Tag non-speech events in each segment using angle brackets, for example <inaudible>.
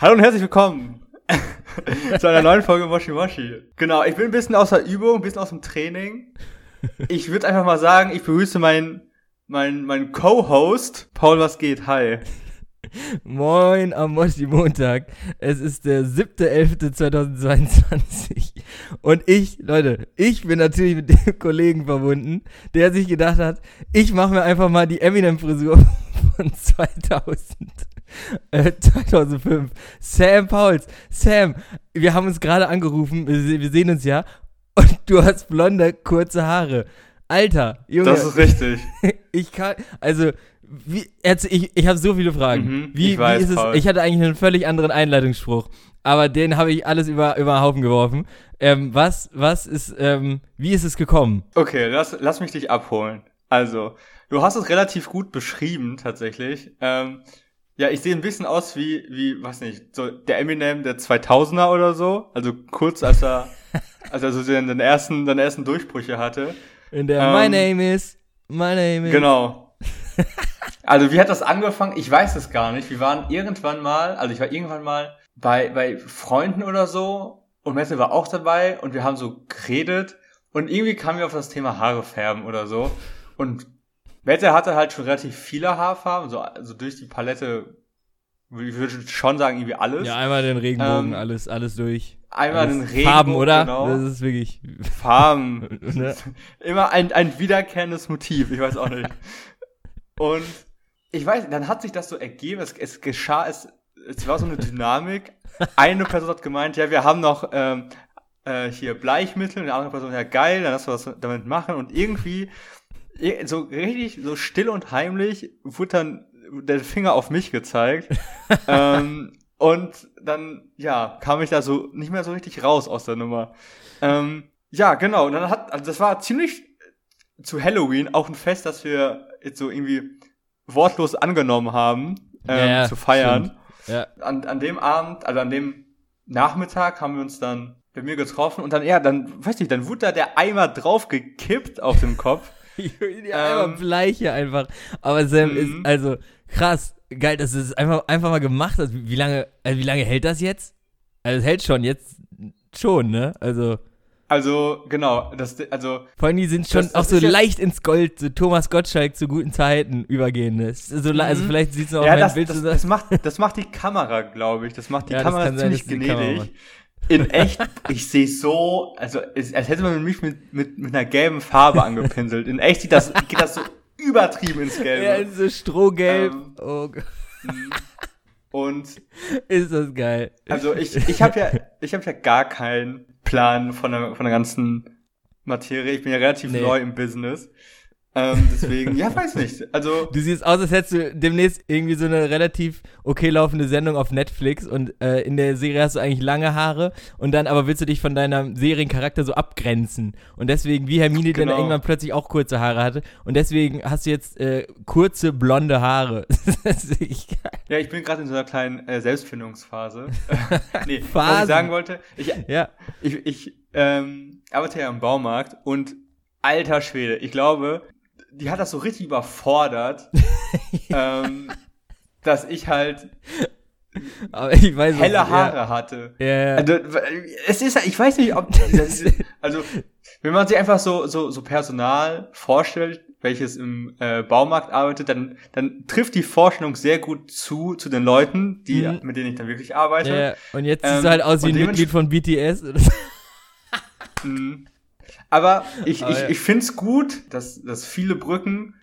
Hallo und herzlich willkommen <laughs> zu einer neuen Folge Moshi Moshi. Genau, ich bin ein bisschen außer Übung, ein bisschen aus dem Training. Ich würde einfach mal sagen, ich begrüße meinen mein, mein Co-Host. Paul, was geht? Hi. Moin am Moshi Montag. Es ist der 7.11.2022. Und ich, Leute, ich bin natürlich mit dem Kollegen verbunden, der sich gedacht hat, ich mache mir einfach mal die Eminem-Frisur <laughs> von 2000. Äh, <laughs> 2005. Sam Pauls. Sam, wir haben uns gerade angerufen, wir, se- wir sehen uns ja. Und du hast blonde, kurze Haare. Alter, Junge. Das ist richtig. <laughs> Ich kann, also, wie, erzähl- ich, ich habe so viele Fragen. Mhm, wie, ich weiß, wie ist es? Paul. Ich hatte eigentlich einen völlig anderen Einleitungsspruch, aber den habe ich alles über, über den Haufen geworfen. Ähm, was, was ist, ähm, wie ist es gekommen? Okay, lass, lass mich dich abholen. Also, du hast es relativ gut beschrieben, tatsächlich. Ähm, ja, ich sehe ein bisschen aus wie, wie, was nicht, so der Eminem der 2000er oder so. Also kurz, als er, <laughs> als er so seine ersten, seine ersten Durchbrüche hatte. In der Ähm, My name is, my name is. Genau. <laughs> Also, wie hat das angefangen? Ich weiß es gar nicht. Wir waren irgendwann mal, also ich war irgendwann mal bei, bei Freunden oder so und Mette war auch dabei und wir haben so geredet und irgendwie kamen wir auf das Thema Haare färben oder so. Und Mette hatte halt schon relativ viele Haarfarben, so also durch die Palette, ich würde schon sagen, irgendwie alles. Ja, einmal den Regenbogen, Ähm, alles, alles durch. Einmal alles den Regenbogen, Farben, oder? Genau. Das ist wirklich. Farben. Ne? <laughs> <laughs> Immer ein, ein wiederkehrendes Motiv, ich weiß auch nicht. Und ich weiß, dann hat sich das so ergeben, es, es geschah, es, es war so eine Dynamik. Eine Person hat gemeint, ja, wir haben noch ähm, äh, hier Bleichmittel, und die andere Person, ja geil, dann lass du was damit machen. Und irgendwie, ir- so richtig, so still und heimlich, wurde dann der Finger auf mich gezeigt. <laughs> ähm, und dann, ja, kam ich da so nicht mehr so richtig raus aus der Nummer. Ähm, ja, genau. Und dann hat, also das war ziemlich zu Halloween auch ein Fest, das wir jetzt so irgendwie wortlos angenommen haben, ähm, Ja, ja, zu feiern. Ja. An, an dem Abend, also an dem Nachmittag haben wir uns dann bei mir getroffen und dann, ja, dann, weiß nicht, dann wurde da der Eimer drauf gekippt auf dem Kopf. Die einmal Ähm, bleich hier einfach. Aber Sam Mhm. ist, also, krass, geil, dass du es einfach, einfach mal gemacht hast. Wie, lange, also wie lange hält das jetzt? Also, es hält schon, jetzt schon, ne? Also, Also, genau, das, also, vor allem, die sind schon Das- auch das so ist jetzt- leicht ins Gold, so Thomas Gottschalk zu guten Zeiten übergehen. Ist So, Also, Mhm. vielleicht siehst du auch ja, das, Bild das, das, macht, das macht die Kamera, glaube ich. Das macht die Ja, Kamera ziemlich gnädig. In echt, ich sehe so, also es, als hätte man mich mit, mit, mit einer gelben Farbe angepinselt. In echt sieht das, geht das so übertrieben ins Gelbe. ja, so strohgelb. Ähm. oh Gott, Und ist das geil. also ich, ich habe ja, ich habe ja gar keinen Plan von der, von der ganzen Materie. Ich bin ja relativ Nee. neu im Business. Ähm, deswegen, ja, weiß nicht. Also, Du siehst aus, als hättest du demnächst irgendwie so eine relativ okay laufende Sendung auf Netflix und äh, in der Serie hast du eigentlich lange Haare und dann aber willst du dich von deinem Seriencharakter so abgrenzen und deswegen, wie Hermine dann Genau. irgendwann plötzlich auch kurze Haare hatte und deswegen hast du jetzt äh, kurze blonde Haare. <laughs> geil. ja, ich bin gerade in so einer kleinen äh, Selbstfindungsphase. <laughs> nee, was Phasen. ich sagen wollte, ich, Ja, ich, ich ähm, arbeite ja im Baumarkt und alter Schwede, ich glaube, die hat das so richtig überfordert, <laughs> ähm, dass ich halt aber ich weiß helle Haare hatte. Ja, ja, ja. Also, es ist, ich weiß nicht, ob, <laughs> das ist, also, wenn man sich einfach so, so, so Personal vorstellt, welches im äh, Baumarkt arbeitet, dann, dann trifft die Vorstellung sehr gut zu, zu den Leuten, die, Mhm. mit denen ich dann wirklich arbeite. ja. Und jetzt Ähm, siehst du halt aus wie ein Mitglied von BTS. Mhm. Aber ich, Aber ich, ja. ich find's gut, dass, dass viele Brücken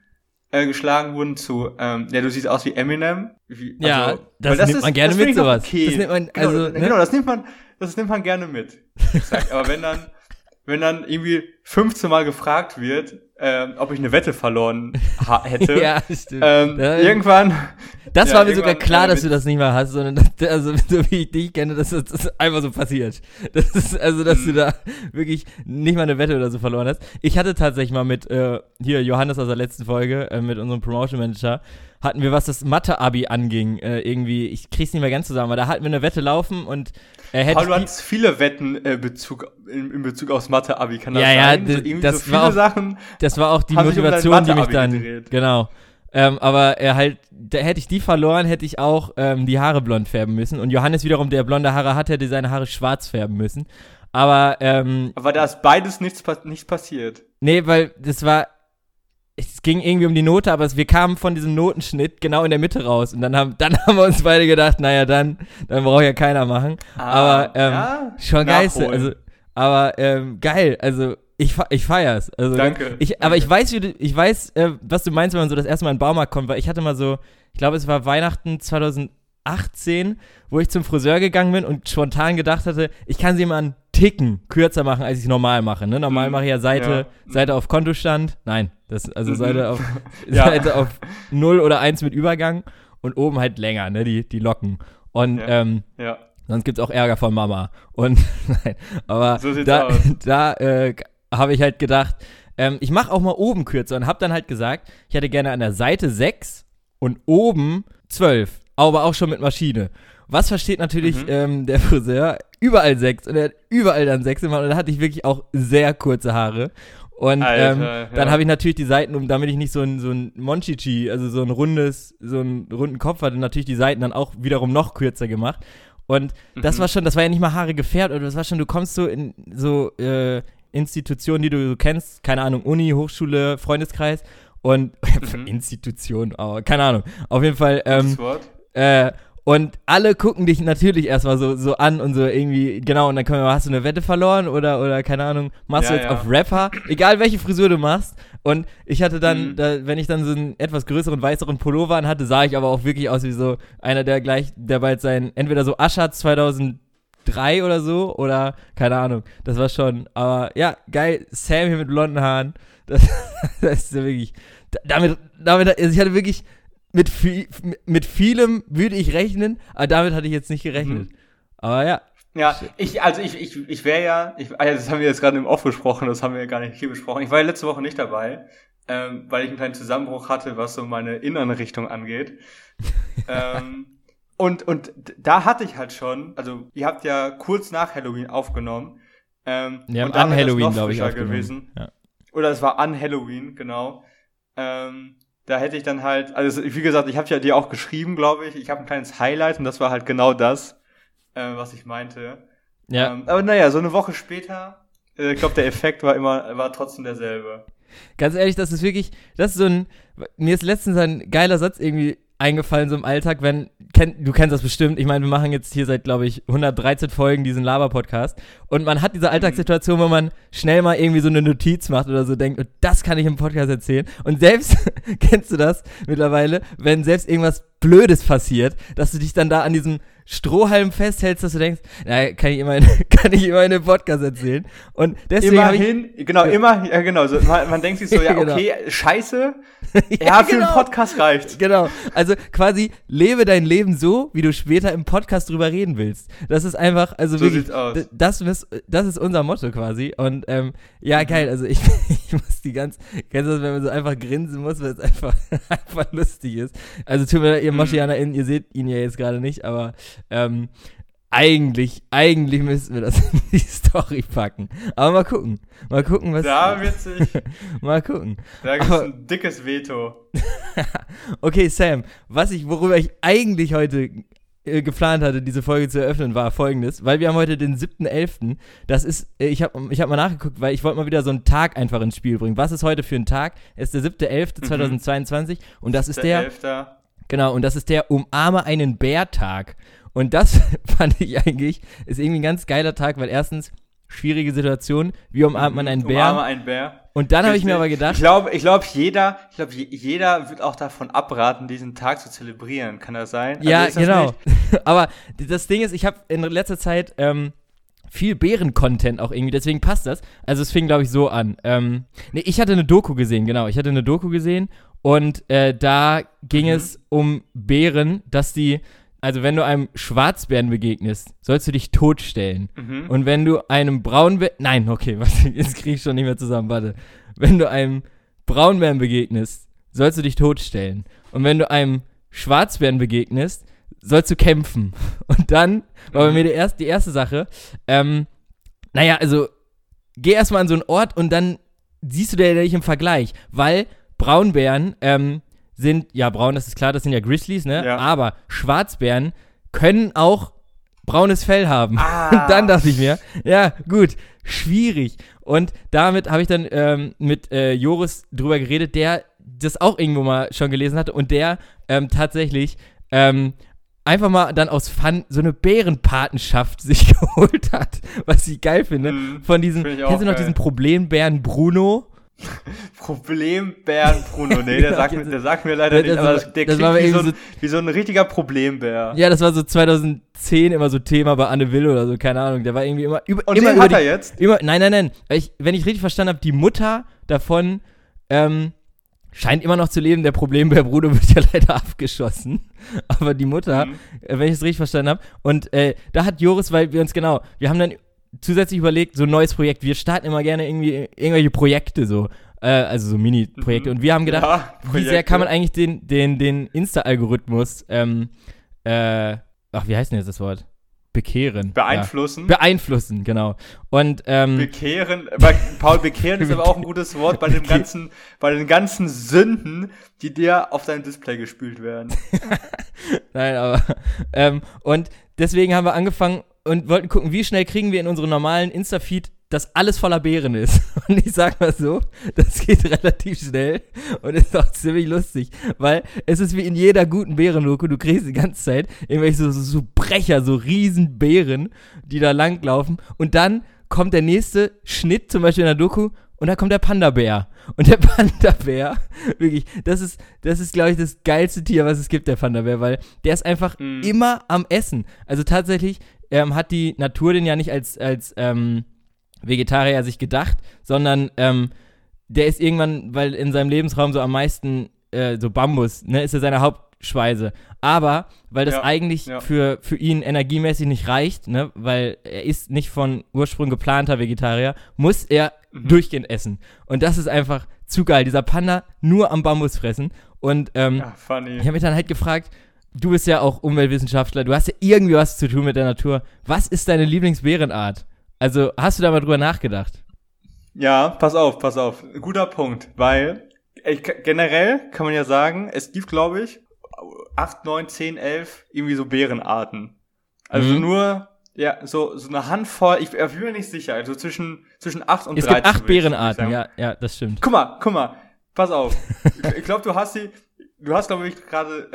äh, geschlagen wurden zu, ähm, ja, du siehst aus wie Eminem. Wie, Ja, also, das weil nimmt man gerne das find mit, sowas. Okay. Das nimmt man- genau, also, das- ne? genau, das nimmt man, das nimmt man gerne mit. Aber wenn dann, wenn dann irgendwie 15 Mal gefragt wird, ähm, ob ich eine Wette verloren <laughs> hätte. ja, stimmt. ähm, Da- irgendwann. Das Ja, war mir sogar klar, dass du das nicht mehr hast, sondern dass, also <laughs> so wie ich dich kenne, dass das, das einfach so passiert. Das ist, also, dass Mhm. du da wirklich nicht mal eine Wette oder so verloren hast. Ich hatte tatsächlich mal mit äh, hier Johannes aus der letzten Folge, äh, mit unserem Promotion Manager, hatten wir, was das Mathe-Abi anging, äh, irgendwie, ich krieg's nicht mehr ganz zusammen, aber da hatten wir eine Wette laufen und er hätte. Paul, du hattest viele Wetten äh, Bezug, in, in Bezug aufs Mathe-Abi, kann das Ja, ja, sein? d- so, irgendwie das so viele war auch- Sachen. Das war auch die Haben sich um Motivation, die mich dann. gedreht. Genau. Ähm, aber er halt, da hätte ich die verloren, hätte ich auch ähm, die Haare blond färben müssen. Und Johannes wiederum, der blonde Haare hat, hätte seine Haare schwarz färben müssen. Aber, ähm, Aber da ist beides nichts, nichts passiert. nee, weil das war. Es ging irgendwie um die Note, aber wir kamen von diesem Notenschnitt genau in der Mitte raus. Und dann haben, dann <laughs> haben wir uns beide gedacht, naja, dann, dann braucht ja keiner machen. aber ähm, ja, schon geil. Also, aber ähm, geil. Also ich, ich feier's. Also, Danke, Ich, aber danke. ich weiß, wie du, ich weiß, äh, was du meinst, wenn man so das erste Mal in den Baumarkt kommt, weil ich hatte mal so, ich glaube, es war Weihnachten 2018, wo ich zum Friseur gegangen bin und spontan gedacht hatte, ich kann sie mal einen Ticken kürzer machen, als ich normal mache. Ne? Normal Mhm. mache ich ja Seite, Ja. Seite auf Kontostand. Nein, das, also Mhm. Seite auf, <laughs> <laughs> Ja. Seite auf 0 oder 1 mit Übergang und oben halt länger, ne, die, die Locken. Und Ja. ähm, Ja. Sonst gibt's auch Ärger von Mama. Und <laughs> nein, aber So da, aus. da äh, habe ich halt gedacht, ähm, ich mache auch mal oben kürzer und habe dann halt gesagt, ich hätte gerne an der Seite 6 und oben 12, aber auch schon mit Maschine. Was versteht natürlich Mhm. ähm, der <laughs> Friseur? Überall 6 und er hat überall dann 6 gemacht und da hatte ich wirklich auch sehr kurze Haare. Und Alter, ähm, ja. dann habe ich natürlich die Seiten, um damit ich nicht so ein, so ein Monchichi, also so ein rundes, so einen runden Kopf hatte, natürlich die Seiten dann auch wiederum noch kürzer gemacht. Und das Mhm. war schon, das war ja nicht mal Haare gefärbt, oder das war schon, du kommst so in so äh, Institutionen, die du kennst, keine Ahnung, Uni, Hochschule, Freundeskreis und <laughs> mhm. Institution, oh, keine Ahnung. Auf jeden Fall. Ähm, äh, und alle gucken dich natürlich erstmal so, so an und so irgendwie, genau, und dann können wir, hast du eine Wette verloren oder, oder keine Ahnung, machst ja, du jetzt ja. auf Rapper, egal welche Frisur du machst. Und ich hatte dann, mhm. da, wenn ich dann so einen etwas größeren, weißeren Pullover anhatte, sah ich aber auch wirklich aus wie so einer, der gleich, der bald sein, entweder so Aschatz 2000 drei oder so oder keine Ahnung. Das war schon, aber ja, geil. Sam hier mit blonden Haaren. Das, <laughs> das ist ja wirklich, damit, damit, also ich hatte wirklich, mit, viel, mit vielem würde ich rechnen, aber damit hatte ich jetzt nicht gerechnet. Mhm. Aber ja. Ja, ich, also ich, ich, ich wäre ja, ich, also das haben wir jetzt gerade im Off besprochen, das haben wir ja gar nicht hier besprochen. Ich war ja letzte Woche nicht dabei, ähm, weil ich einen kleinen Zusammenbruch hatte, was so meine Innenrichtung angeht. <laughs> ähm, und, und da hatte ich halt schon, also ihr habt ja kurz nach Halloween aufgenommen. Ähm, haben und an Halloween, glaube ich, gewesen. Ja. Oder es war an Halloween, genau. Ähm, da hätte ich dann halt, also wie gesagt, ich habe ja dir auch geschrieben, glaube ich. Ich habe ein kleines Highlight und das war halt genau das, äh, was ich meinte. ja. Ähm, aber naja, so eine Woche später, äh, ich glaube, der Effekt war immer, war trotzdem derselbe. Ganz ehrlich, das ist wirklich, das ist so ein, mir ist letztens ein geiler Satz irgendwie eingefallen, so im Alltag, wenn, kenn, du kennst das bestimmt, ich meine, wir machen jetzt hier seit, glaube ich, 113 Folgen diesen Laber-Podcast und man hat diese Alltagssituation, wo man schnell mal irgendwie so eine Notiz macht oder so denkt, und das kann ich im Podcast erzählen. Und selbst, <laughs> kennst du das mittlerweile, wenn selbst irgendwas Blödes passiert, dass du dich dann da an diesem Strohhalm festhältst, dass du denkst, na, kann ich immerhin, <laughs> kann ich immerhin im Podcast erzählen und deswegen habe ich, Immerhin, genau, immer, ja genau, so, man, man denkt sich so, <laughs> ja, Genau. okay, scheiße, <laughs> ja, für genau. den Podcast reicht. Genau. Also quasi lebe dein Leben so, wie du später im Podcast drüber reden willst. Das ist einfach, also So wirklich, das, ist- das ist unser Motto quasi. Und ähm, ja, Mhm. geil. Also ich, ich muss die ganz, kennst du das, wenn man so einfach grinsen muss, weil es einfach, einfach lustig ist. Also tut mir leid, ihr Mhm. MoschianerInnen, ihr seht ihn ja jetzt gerade nicht, aber ähm, eigentlich, eigentlich müssten wir das <laughs> in die Story packen. Aber mal gucken. Mal gucken, was. Da wird sich, <laughs> mal gucken. da gibt's Aber- ein dickes Veto. <laughs> Okay, Sam, was ich, worüber ich eigentlich heute äh, geplant hatte, diese Folge zu eröffnen, war folgendes, weil wir haben heute den 7.11. Das ist, äh, ich habe ich hab mal nachgeguckt, weil ich wollte mal wieder so einen Tag einfach ins Spiel bringen. Was ist heute für ein Tag? Es ist der 7.11.2022 und das ist der, Elfter. genau, und das ist der Umarme einen Bär-Tag. Und das <laughs> fand ich eigentlich, ist irgendwie ein ganz geiler Tag, weil erstens, schwierige Situation, wie umarmt man einen Bär? Umarme einen Bär. Und dann habe ich mir aber Ich gedacht, glaube, ich glaube, jeder, ich glaube, je- jeder wird auch davon abraten, diesen Tag zu zelebrieren. Kann das sein? Also Ja, das genau. <laughs> Aber das Ding ist, ich habe in letzter Zeit ähm, viel Bären-Content auch irgendwie, deswegen passt das. Also es fing, glaube ich, so an. Ähm, nee, ich hatte eine Doku gesehen, genau. Ich hatte eine Doku gesehen und äh, da ging Mhm. es um Bären, dass die, also wenn du einem Schwarzbären begegnest, sollst du dich totstellen. Mhm. Und wenn du einem Braunbären, nein, okay, <laughs> warte, jetzt kriege ich schon nicht mehr zusammen, warte. Wenn du einem Braunbären begegnest, sollst du dich totstellen. Und wenn du einem Schwarzbären begegnest, sollst du kämpfen. <laughs> Und dann war bei Mhm. mir die erste, die erste Sache, ähm, naja, also geh erstmal an so einen Ort und dann siehst du dir nicht im Vergleich, weil Braunbären ähm, sind, ja, braun, das ist klar, das sind ja Grizzlies, ne? Ja. Aber Schwarzbären können auch braunes Fell haben. Ah. Und <laughs> dann dachte ich mir, ja, gut, schwierig. Und damit habe ich dann ähm, mit äh, Joris drüber geredet, der das auch irgendwo mal schon gelesen hatte und der ähm, tatsächlich ähm, einfach mal dann aus Fun so eine Bärenpatenschaft <laughs> sich geholt hat, was ich geil finde. Mhm. Von diesem, kennst du noch geil. diesen Problembären Bruno? <laughs> Problembären Bruno. Nee, der Genau, sagt, mir, jetzt- der sagt mir leider Das- nicht, aber das, der das klingt wie so, ein, wie so ein richtiger Problembär. Ja, das war so 2010 immer so Thema bei Anne Will oder so, keine Ahnung. Der war irgendwie immer über, Und immer den über hat die, er jetzt? Immer, nein, nein, nein. Ich, wenn ich richtig verstanden habe, die Mutter davon ähm, scheint immer noch zu leben. Der Problembär Bruno <laughs> wird ja leider abgeschossen. Aber die Mutter, Mhm. äh, wenn ich es richtig verstanden habe. Und äh, da hat Joris, weil wir uns genau, wir haben dann zusätzlich überlegt, so ein neues Projekt. Wir starten immer gerne irgendwie irgendwelche Projekte so. Äh, also so Mini-Projekte. Mhm. Und wir haben gedacht, Ja, wie sehr kann man eigentlich den, den, den Insta-Algorithmus, ähm, äh, ach, wie heißt denn jetzt das Wort? Bekehren. beeinflussen? Ja. Beeinflussen, genau. Und, ähm, Bekehren, Paul, bekehren ist <laughs> aber auch ein gutes Wort bei dem ganzen, bei den ganzen Sünden, die dir auf deinem Display gespült werden. <laughs> Nein, aber. Ähm, und deswegen haben wir angefangen und wollten gucken, wie schnell kriegen wir in unseren normalen Insta-Feed, dass alles voller Beeren ist. <laughs> Und ich sag mal so, das geht relativ schnell und ist auch ziemlich lustig, weil es ist wie in jeder guten Bärendoku, du kriegst die ganze Zeit irgendwelche so, so, so Brecher, so riesen Bären, die da langlaufen und dann kommt der nächste Schnitt, zum Beispiel in der Doku, und da kommt der Panda-Bär. Und der <laughs> Panda-Bär, wirklich, das ist, das ist, glaube ich, das geilste Tier, was es gibt, der Panda-Bär, weil der ist einfach Mhm. immer am Essen. Also tatsächlich ähm, hat die Natur den ja nicht als, als ähm, Vegetarier sich gedacht, sondern ähm, der ist irgendwann, weil in seinem Lebensraum so am meisten äh, so Bambus, ne, ist ja seine Hauptspeise. Aber weil das Ja, eigentlich ja. für, für ihn energiemäßig nicht reicht, ne, weil er ist nicht von Ursprung geplanter Vegetarier, muss er Mhm. durchgehend essen. Und das ist einfach zu geil. Dieser Panda nur am Bambus fressen. Und ähm, Ja, funny. ich habe mich dann halt gefragt, du bist ja auch Umweltwissenschaftler, du hast ja irgendwie was zu tun mit der Natur. Was ist deine Lieblingsbärenart? Also, hast du da mal drüber nachgedacht? Ja, pass auf, pass auf. Guter Punkt, weil ich, generell kann man ja sagen, es gibt, glaube ich, 8, 9, 10, 11 irgendwie so Bärenarten. Also Mhm. nur, ja, so, so eine Handvoll, ich, ich bin mir nicht sicher, also zwischen, zwischen 8 und Es 13. gibt acht würde ich Bärenarten, sagen. ja, ja, das stimmt. Guck mal, guck mal, pass auf. <laughs> ich glaube, du hast die, du hast, glaube ich, gerade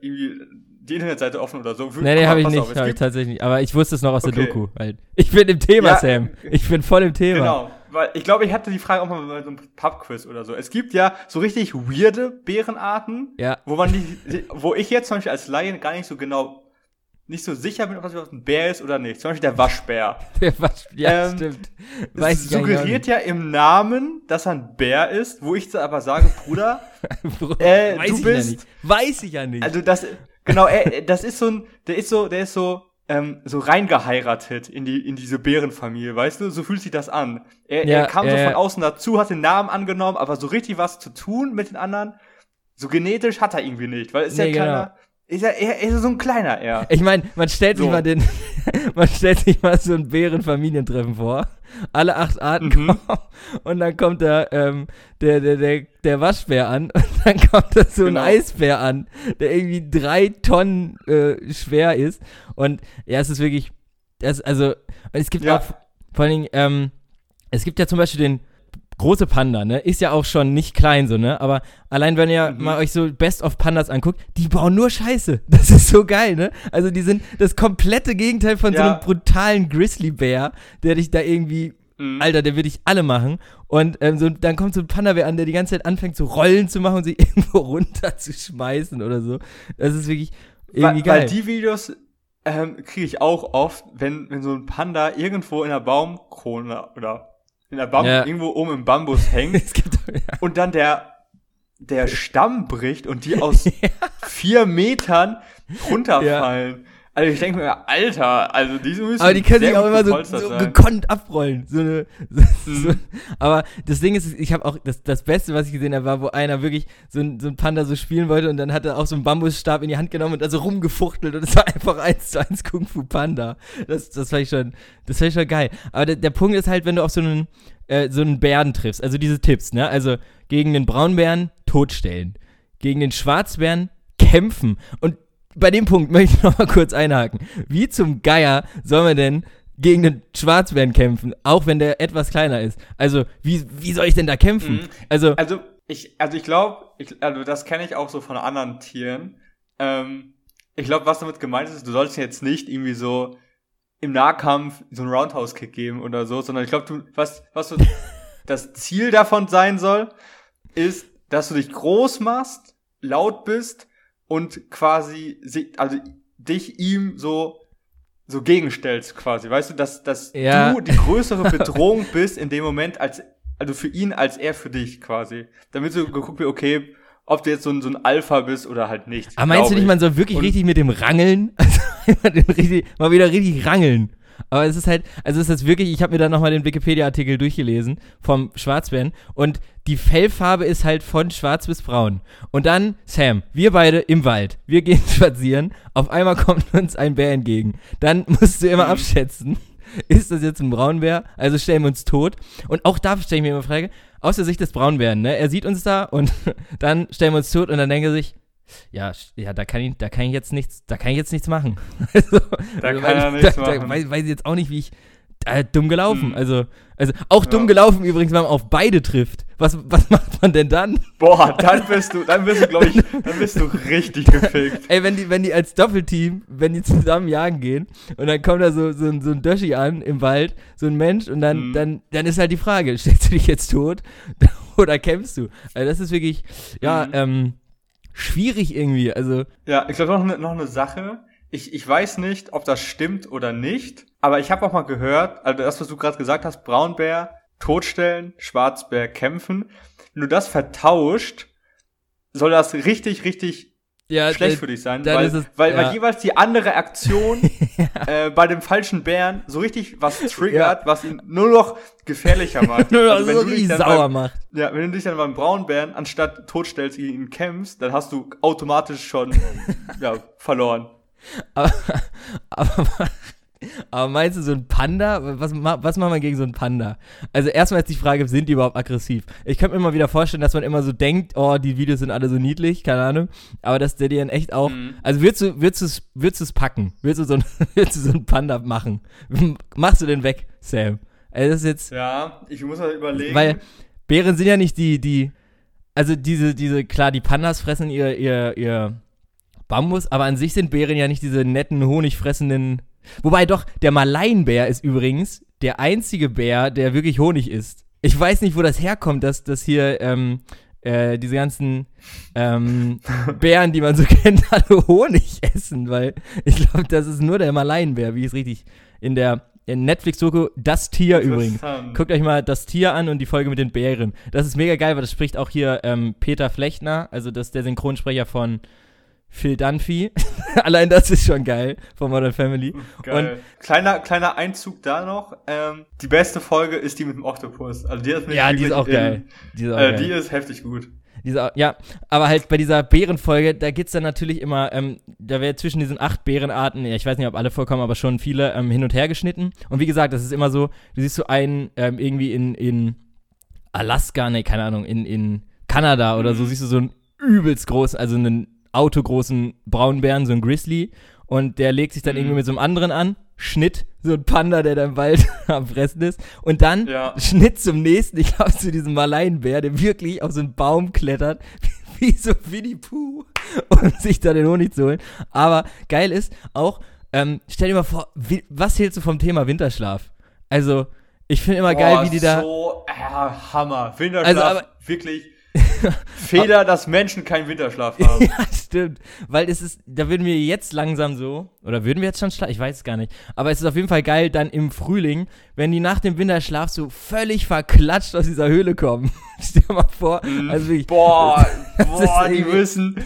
äh, irgendwie die Internetseite offen oder so. Nee, nee, habe ich nicht, habe ich tatsächlich nicht. Aber ich wusste es noch aus der Okay. Doku. Weil ich bin im Thema, Ja, Sam. Ich bin voll im Thema. Genau, weil ich glaube, ich hatte die Frage auch mal bei so einem Pubquiz oder so. Es gibt ja so richtig weirde Bärenarten, Ja, wo man nicht, wo ich jetzt zum Beispiel als Laien gar nicht so genau, nicht so sicher bin, ob das überhaupt ein Bär ist oder nicht. Zum Beispiel der Waschbär. <laughs> der was, ja, Ähm, stimmt. Es Weiß auch suggeriert ja im Namen, dass er ein Bär ist, wo ich aber sage, Bruder, <laughs> äh, Weiß du ich bist- ja nicht. Weiß ich ja nicht. also das, genau, er, das ist so ein, der ist so, der ist so, ähm, so reingeheiratet in die, in diese Bärenfamilie, weißt du? So fühlt sich das an. Er, Ja, er kam ja, so von außen dazu, hat den Namen angenommen, aber so richtig was zu tun mit den anderen, so genetisch hat er irgendwie nicht, weil ist ja Nee, ein genau. Ist ja, er, er ist so ein kleiner, er. Ich meine, man stellt sich So. mal den, <laughs> man stellt sich mal so ein Bärenfamilientreffen vor. Alle acht Arten Mhm. kommen und dann kommt da ähm, der, der, der, der Waschbär an und <laughs> dann kommt da so Genau. ein Eisbär an, der irgendwie drei Tonnen äh, schwer ist. Und ja, es ist wirklich, das, also, es gibt Ja. auch, vor allen Dingen, ähm, es gibt ja zum Beispiel den große Panda, ne? Ist ja auch schon nicht klein so, ne? Aber allein wenn ihr Mhm. mal euch so Best of Pandas anguckt, die bauen nur Scheiße. <laughs> Das ist so geil, ne? Also die sind das komplette Gegenteil von so Ja. einem brutalen Grizzlybär, der dich da irgendwie, Mhm. Alter, der will dich alle machen. Und ähm, so, dann kommt so ein Panda-Bär an, der die ganze Zeit anfängt so Rollen zu machen und sich <laughs> irgendwo runterzuschmeißen oder so. Das ist wirklich irgendwie weil, geil. weil die Videos, ähm, kriege ich auch oft, wenn, wenn so ein Panda irgendwo in der Baumkrone oder in der Bam Ja. irgendwo oben im Bambus <laughs> hängt gibt, ja. und dann der, der Stamm bricht und die aus <laughs> vier Metern runterfallen. Also ich denke mir, Alter, also diese müssen Aber die können sich auch immer so, so gekonnt abrollen. So eine, <laughs> so, so. Mhm. Aber das Ding ist, ich habe auch, das, das Beste, was ich gesehen habe, war, wo einer wirklich so ein, so ein Panda so spielen wollte und dann hat er auch so einen Bambusstab in die Hand genommen und also rumgefuchtelt und es war einfach eins zu eins Kung Fu Panda. Das, das fand ich schon, das fand ich schon geil. Aber der, der Punkt ist halt, wenn du auf so einen, äh, so einen Bären triffst, also diese Tipps, ne? Also gegen den Braunbären totstellen, gegen den Schwarzbären kämpfen und bei dem Punkt möchte ich noch mal kurz einhaken. Wie zum Geier soll man denn gegen den Schwarzbären kämpfen, auch wenn der etwas kleiner ist? Also, wie, wie soll ich denn da kämpfen? Mhm. Also, Also ich, also ich glaube, also das kenne ich auch so von anderen Tieren. Ähm, ich glaube, was damit gemeint ist, du sollst jetzt nicht irgendwie so im Nahkampf so einen Roundhouse-Kick geben oder so, sondern ich glaube, du, was, was so <laughs> das Ziel davon sein soll, ist, dass du dich groß machst, laut bist und quasi, si- also dich ihm so so gegenstellst quasi, weißt du, dass, dass Ja. du die größere Bedrohung <laughs> bist in dem Moment als, also für ihn als er für dich quasi. Damit so geguckt wird, okay, ob du jetzt so ein, so ein Alpha bist oder halt nicht. aber meinst du nicht, ich. man soll wirklich Und- richtig mit dem rangeln? <laughs> Also, richtig, mal wieder richtig rangeln. Aber es ist halt, also es ist wirklich, ich habe mir dann nochmal den Wikipedia-Artikel durchgelesen vom Schwarzbären und die Fellfarbe ist halt von schwarz bis braun. Und dann, Sam, wir beide im Wald, wir gehen <laughs> spazieren, auf einmal kommt uns ein Bär entgegen. Dann <laughs> musst du immer abschätzen, ist das jetzt ein Braunbär? Also stellen wir uns tot. Und auch da stelle ich mir immer Frage, aus der Sicht des Braunbären, ne? Er sieht uns da und <laughs> dann stellen wir uns tot und dann denkt er sich, ja, ja, da kann ich, da kann ich jetzt nichts, da kann ich jetzt nichts machen. <laughs> Also, Da also, kann er nichts da, Da machen. weiß, weiß ich jetzt auch nicht, wie ich, äh, dumm gelaufen. Mhm. Also, also auch dumm Ja. gelaufen übrigens, wenn man auf beide trifft. Was, was macht man denn dann? Boah, dann <laughs> bist du, dann bist du, glaube ich, dann bist du richtig gefickt. Ey, wenn die, wenn die als Doppelteam, wenn die zusammen jagen gehen und dann kommt da so, so, ein- so ein Döschi an im Wald, so ein Mensch und dann, Mhm. dann, dann ist halt die Frage, <laughs> stellst du dich jetzt tot oder kämpfst du? Also das ist wirklich, ja, Mhm. ähm, schwierig irgendwie. Also, Ja, ich glaube noch eine noch eine Sache. Ich, ich weiß nicht, ob das stimmt oder nicht, aber ich habe auch mal gehört, also das, was du gerade gesagt hast, Braunbär totstellen, Schwarzbär kämpfen. Wenn du das vertauscht, soll das richtig, richtig ja, schlecht für dich sein, weil, es- weil, ja. weil jeweils die andere Aktion <laughs> äh, bei dem falschen Bären so richtig was triggert, was ihn nur noch gefährlicher <laughs> macht. nur Also wenn so du dich dann sauer beim, macht. ja, wenn du dich dann beim Braunbären anstatt totstellst, gegen ihn kämpfst, dann hast du automatisch schon <laughs> ja, verloren. Aber, aber, aber meinst du so ein Panda? Was, was macht man gegen so einen Panda? Also erstmal ist die Frage, sind die überhaupt aggressiv? Ich könnte mir mal wieder vorstellen, dass man immer so denkt, oh, die Videos sind alle so niedlich, keine Ahnung. Aber dass der dir dann echt auch. Mhm. Also würdest du, würdest es würdest du's packen? Würdest du, so ein, <laughs> würdest du so einen Panda machen? Machst du den weg, Sam? Also das ist jetzt. Ja, ich muss mal überlegen. Weil Bären sind ja nicht die, die, also diese, diese, klar, die Pandas fressen ihr, ihr, ihr Bambus, aber an sich sind Bären ja nicht diese netten, honigfressenden. Wobei doch, der Malaienbär ist übrigens der einzige Bär, der wirklich Honig isst. Ich weiß nicht, wo das herkommt, dass, dass hier, ähm, äh, diese ganzen ähm, <laughs> Bären, die man so kennt, <laughs> alle Honig essen, weil ich glaube, das ist nur der Malaienbär, wie ich es richtig in der Netflix-Doku Das Tier übrigens. Guckt euch mal das Tier an und die Folge mit den Bären. Das ist mega geil, weil das spricht auch hier ähm, Peter Flechtner, also das ist der Synchronsprecher von Phil Dunphy. <laughs> Allein das ist schon geil von Modern Family. Geil. kleiner, kleiner Einzug da noch. Ähm, die beste Folge ist die mit dem Oktopus. Also die mich Ja, die ist auch in- geil. Die ist auch Äh, geil. die ist heftig gut. Diese, ja, aber halt bei dieser Bärenfolge, da geht's dann natürlich immer, ähm, da wäre zwischen diesen acht Bärenarten, ja, ich weiß nicht, ob alle vorkommen, aber schon viele ähm, hin und her geschnitten. Und wie gesagt, das ist immer so, du siehst so einen ähm, irgendwie in, in Alaska, ne, keine Ahnung, in, in Kanada oder so, Mhm. siehst du so einen übelst großen, also einen autogroßen Braunbären, so einen Grizzly. Und der legt sich dann Mhm. irgendwie mit so einem anderen an. Schnitt, so ein Panda, der da im Wald am Fressen ist. Und dann Ja. Schnitt zum nächsten, ich glaube zu diesem Malaienbär, der wirklich auf so einen Baum klettert, <laughs> wie so Winnie Pooh, um sich da den Honig zu holen. Aber geil ist auch, ähm, stell dir mal vor, wie, was hältst du vom Thema Winterschlaf? Also, ich finde immer geil, wie die da. So, ja, Hammer. Winterschlaf, Also, aber- wirklich. <laughs> Fehler, dass Menschen keinen Winterschlaf haben. <laughs> Ja, stimmt. Weil es ist, da würden wir jetzt langsam so, oder würden wir jetzt schon schlafen? Ich weiß es gar nicht. Aber es ist auf jeden Fall geil, dann im Frühling, wenn die nach dem Winterschlaf so völlig verklatscht aus dieser Höhle kommen. <laughs> Stell dir mal vor, also wirklich. Boah, Das boah, ist die müssen,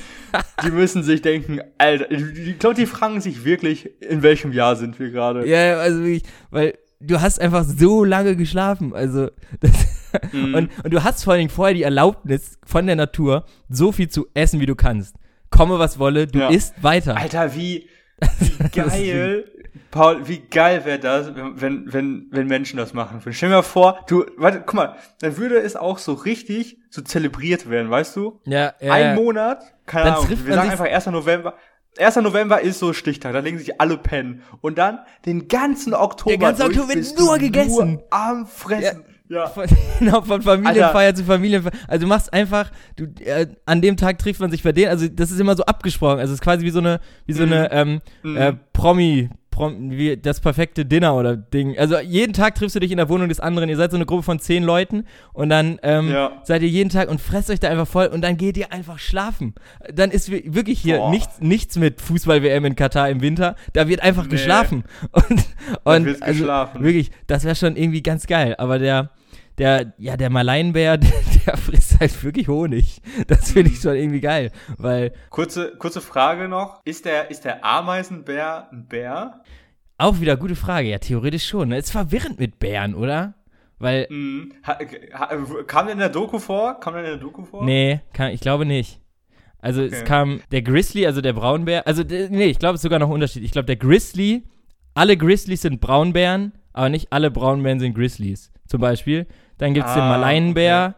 die müssen sich denken, Alter, ich glaube, die fragen sich wirklich, in welchem Jahr sind wir gerade? Ja, ja, also wirklich, weil du hast einfach so lange geschlafen. Also, <laughs> Mhm. und, und du hast vor allen Dingen vorher die Erlaubnis von der Natur, so viel zu essen, wie du kannst. Komme, was wolle, du Ja. isst weiter. Alter, wie, <laughs> wie geil, Paul, wie geil wäre das, wenn, wenn, wenn, Menschen das machen würden. Stell dir mal vor, du, warte, guck mal, dann würde es auch so richtig so zelebriert werden, weißt du? Ja, ja. Ein ja. Monat, keine Dann Ahnung, wir sagen einfach 1. November. 1. November ist so Stichtag, da legen sich alle pennen. Und dann den ganzen Oktober. Der ganze Oktober wird nur gegessen. Nur am Fressen. Ja. Von, <laughs> genau, von Familienfeier zu Familienfeier. Also du machst einfach, du, äh, an dem Tag trifft man sich bei denen, also das ist immer so abgesprochen. Also es ist quasi wie so eine, wie so eine ähm, äh, Promi, Prom, wie das perfekte Dinner oder Ding. Also jeden Tag triffst du dich in der Wohnung des anderen. Ihr seid so eine Gruppe von zehn Leuten und dann ähm, Ja. seid ihr jeden Tag und fresst euch da einfach voll und dann geht ihr einfach schlafen. Dann ist wi- wirklich hier Boah. nichts, nichts mit Fußball-WM in Katar im Winter. Da wird einfach Nee. geschlafen. <laughs> Und, und also, geschlafen. wirklich, das wäre schon irgendwie ganz geil. Aber der, der, ja, der Maleinbär, <laughs> der, der frisst halt wirklich Honig. Das finde ich schon irgendwie geil, weil Kurze, kurze Frage noch. Ist der, ist der Ameisenbär ein Bär? auch wieder gute Frage. Ja, theoretisch schon. ne? Ist verwirrend mit Bären, oder? Weil, Mhm. Ha, ha, kam der in der Doku vor? Kam der in der Doku vor? nee, kann, ich glaube nicht. Also es Okay. kam der Grizzly, also der Braunbär, also nee, ich glaube es ist sogar noch ein Unterschied. Ich glaube der Grizzly, alle Grizzlies sind Braunbären, aber nicht alle Braunbären sind Grizzlies. Zum Beispiel. Dann gibt es den Ah, Maleinbär.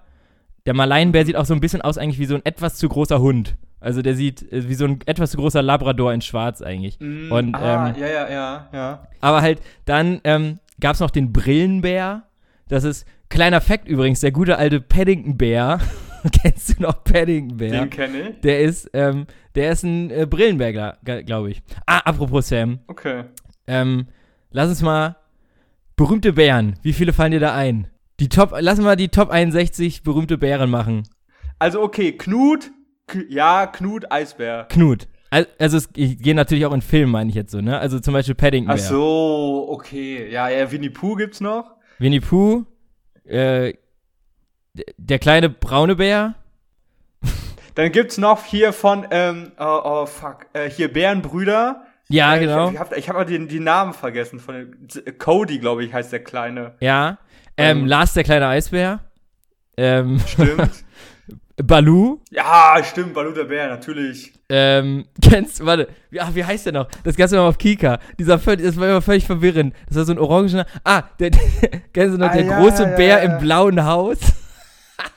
Der Maleinbär sieht auch so ein bisschen aus eigentlich wie so ein etwas zu großer Hund. Also der sieht äh, wie so ein etwas zu großer Labrador in schwarz eigentlich. Mhm. Und, ah, ähm, ja, ja, ja, ja. Aber halt, dann ähm, gab es noch den Brillenbär. Das ist, kleiner Fakt übrigens, der gute alte Paddington-Bär. <laughs> Kennst du noch Paddington-Bär? Den kenne ich. Der ist, ähm, der ist ein äh, Brillenbär, glaube ich. Ah, apropos Sam. Okay. Ähm, lass uns mal berühmte Bären. Wie viele fallen dir da ein? Die Top, lass mal die Top 61 berühmte Bären machen. Also, okay, Knut, ja, Knut, Eisbär. Knut. Al- Also es ich gehe natürlich auch in Filmen, meine ich jetzt so, ne? Also zum Beispiel Paddington Ach so, okay. Ja, ja, Winnie Pooh gibt's noch. Winnie Pooh, äh, der kleine braune Bär. <laughs> Dann gibt's noch hier von, ähm, oh, oh fuck, äh, hier Bärenbrüder. Ja, Äh, genau. Ich, ich habe ich hab aber den, die Namen vergessen von Cody, glaube ich, heißt der Kleine. Ja. Ähm, Ähm. Lars, der kleine Eisbär. Ähm, Stimmt. <laughs> Baloo. ja, stimmt, Balu der Bär, natürlich. Ähm, <laughs> kennst, warte, wie, ach, wie heißt der noch? Das gab's immer auf Kika. Dieser das war immer völlig verwirrend. Das war so ein orangener, ah, der, <laughs> kennst du noch, Ah, der ja, große ja, Bär ja. im blauen Haus?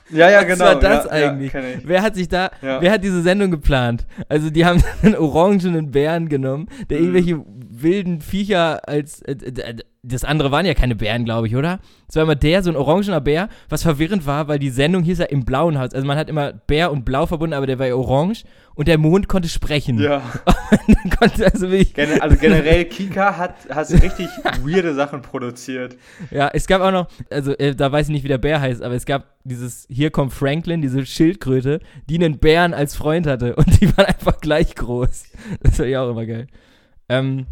Ja, ja, Was genau. war das eigentlich? Wer hat sich da, wer hat diese Sendung geplant? Also die haben einen orangenen Bären genommen, der Mhm. irgendwelche wilden Viecher als, äh, äh, das andere waren ja keine Bären, glaube ich, oder? Es war immer der, so ein orangener Bär, was verwirrend war, weil die Sendung hieß ja im blauen Haus. Also man hat immer Bär und Blau verbunden, aber der war ja orange und der Mond konnte sprechen. Ja. <laughs> Konnte also Gen also generell, Kika hat, hat richtig weirde Sachen produziert. ja, es gab auch noch, also äh, da weiß ich nicht, wie der Bär heißt, aber es gab dieses, hier kommt Franklin, diese Schildkröte, die einen Bären als Freund hatte und die waren <laughs> einfach gleich groß. Das war ja auch immer geil. Ähm,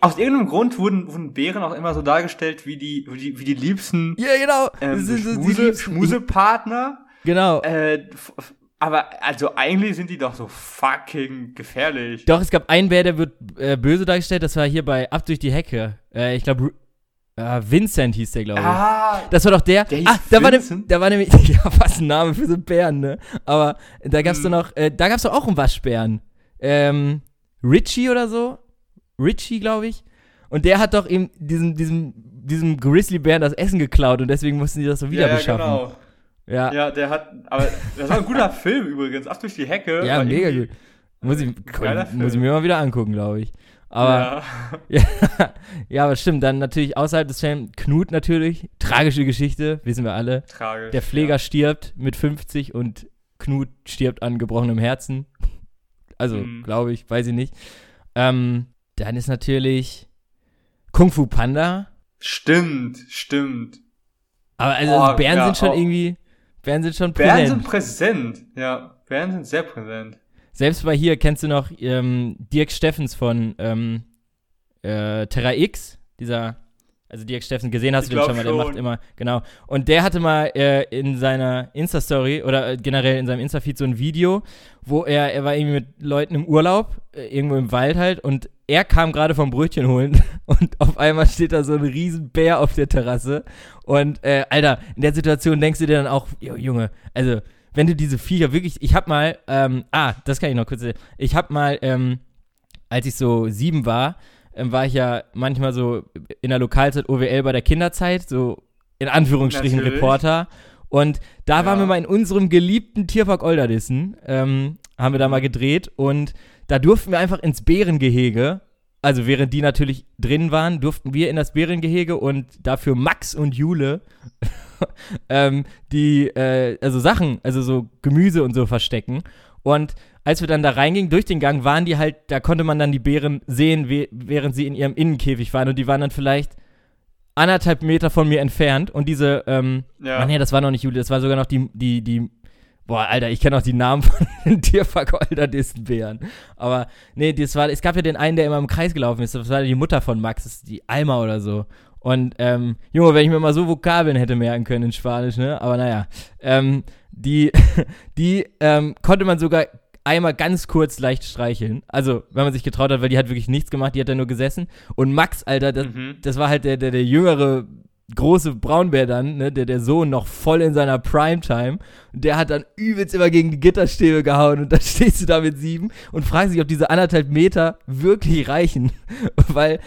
Aus irgendeinem Grund wurden, wurden Bären auch immer so dargestellt wie die, wie die, wie die liebsten ja, genau. ähm, sind die Schmuse, liebsten- Schmusepartner. Genau. Äh, aber also eigentlich sind die doch so fucking gefährlich. Doch, es gab einen Bär, der wird äh, böse dargestellt, das war hier bei Ab durch die Hecke. Äh, ich glaube, äh, Vincent hieß der, glaube ich. Ah, Das war doch der. Der hieß ah, da war, ne, da war nämlich. <laughs> Ja, was ein Name für so einen Bären, ne? Aber da gab's doch Hm. noch. Äh, da gab's doch auch einen Waschbären. Ähm, Richie oder so? Richie, glaube ich. Und der hat doch eben diesem, diesem, diesem Grizzlybären das Essen geklaut und deswegen mussten die das so wieder ja, ja, beschaffen. genau. Ja, ja, Ja, der hat, aber das war ein guter <laughs> Film übrigens. Ab durch die Hecke. war mega gut. Muss ich, muss ich mir mal wieder angucken, glaube ich. Aber ja. <laughs> Ja, ja, aber stimmt. Dann natürlich außerhalb des Films Knut natürlich. Tragische Geschichte, wissen wir alle. tragisch. Der Pfleger stirbt mit 50 und Knut stirbt an gebrochenem Herzen. Also, Mhm. glaube ich, weiß ich nicht. Ähm, dann ist natürlich Kung Fu Panda. Stimmt, stimmt. Aber also Oh, Bären ja, sind schon oh. irgendwie Bären sind schon Bären präsent. sind präsent. Ja, Bären sind sehr präsent. Selbst bei hier kennst du noch ähm, Dirk Steffens von ähm, äh, Terra X, dieser, also Dirk Steffens, gesehen hast Ich du den schon mal, der schon. macht immer, genau. Und der hatte mal äh, in seiner Insta-Story oder äh, generell in seinem Insta-Feed so ein Video, wo er, er war irgendwie mit Leuten im Urlaub, äh, irgendwo im Wald halt, und er kam gerade vom Brötchen holen <laughs> und auf einmal steht da so ein riesen Bär auf der Terrasse. Und äh, Alter, in der Situation denkst du dir dann auch, Junge, also wenn du diese Viecher wirklich, ich hab mal, ähm, ah, das kann ich noch kurz, ich hab mal, ähm, als ich so sieben war, ähm, war ich ja manchmal so in der Lokalzeit OWL bei der Kinderzeit, so in Anführungsstrichen Natürlich. Reporter. Und da waren Ja. wir mal in unserem geliebten Tierpark Olderdissen, ähm, haben wir da mal gedreht und da durften wir einfach ins Bärengehege. Also während die natürlich drin waren, durften wir in das Bärengehege und dafür Max und Jule <laughs> ähm, die, äh, also Sachen, also so Gemüse und so verstecken. Und als wir dann da reingingen, durch den Gang, waren die halt, da konnte man dann die Bären sehen, während sie in ihrem Innenkäfig waren. Und die waren dann vielleicht anderthalb Meter von mir entfernt. Und diese, ähm, Ja. Ach nee, das war noch nicht Juli, das war sogar noch die, die, die, boah, Alter, ich kenne auch die Namen von <laughs> den Tiervergolderdistenbären. Aber nee, das war, es gab ja den einen, der immer im Kreis gelaufen ist, das war die Mutter von Max, das ist die Alma oder so. Und, ähm, Junge, wenn ich mir mal so Vokabeln hätte merken können in Spanisch, ne, aber naja, ähm, die, <laughs> die, ähm, konnte man sogar einmal ganz kurz leicht streicheln. Also, wenn man sich getraut hat, weil die hat wirklich nichts gemacht, die hat da nur gesessen. Und Max, Alter, das, Mhm. das war halt der, der, der jüngere große Braunbär dann, ne, der, der Sohn noch voll in seiner Primetime. Und der hat dann übelst immer gegen die Gitterstäbe gehauen und dann <laughs> stehst du da mit sieben und fragst dich, ob diese anderthalb Meter wirklich reichen. <laughs> Weil,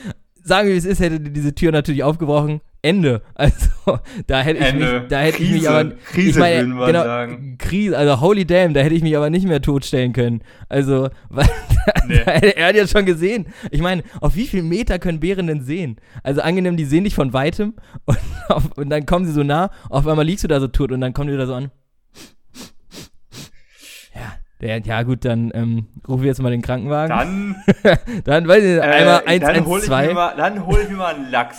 sagen wir, wie es ist, hätte diese Tür natürlich aufgebrochen. Ende. <laughs> Also, da hätte ich Ende. mich, da hätte ich mich Krise. aber, Krise ich meine, wir genau, sagen. Krise, also holy damn, da hätte ich mich aber nicht mehr totstellen können. Also, <laughs> weil, Nee. <laughs> er hat ja schon gesehen. Ich meine, auf wie viel Meter können Bären denn sehen? Also angenehm, die sehen dich von weitem und, auf, und dann kommen sie so nah, auf einmal liegst du da so tot und dann kommen die wieder so an. Ja, der, ja gut, dann ähm, rufen wir jetzt mal den Krankenwagen. Dann, Dann, weiß ich nicht, einmal äh, dann hole ich, mir 112. mal- dann hol ich mir mal einen Lachs.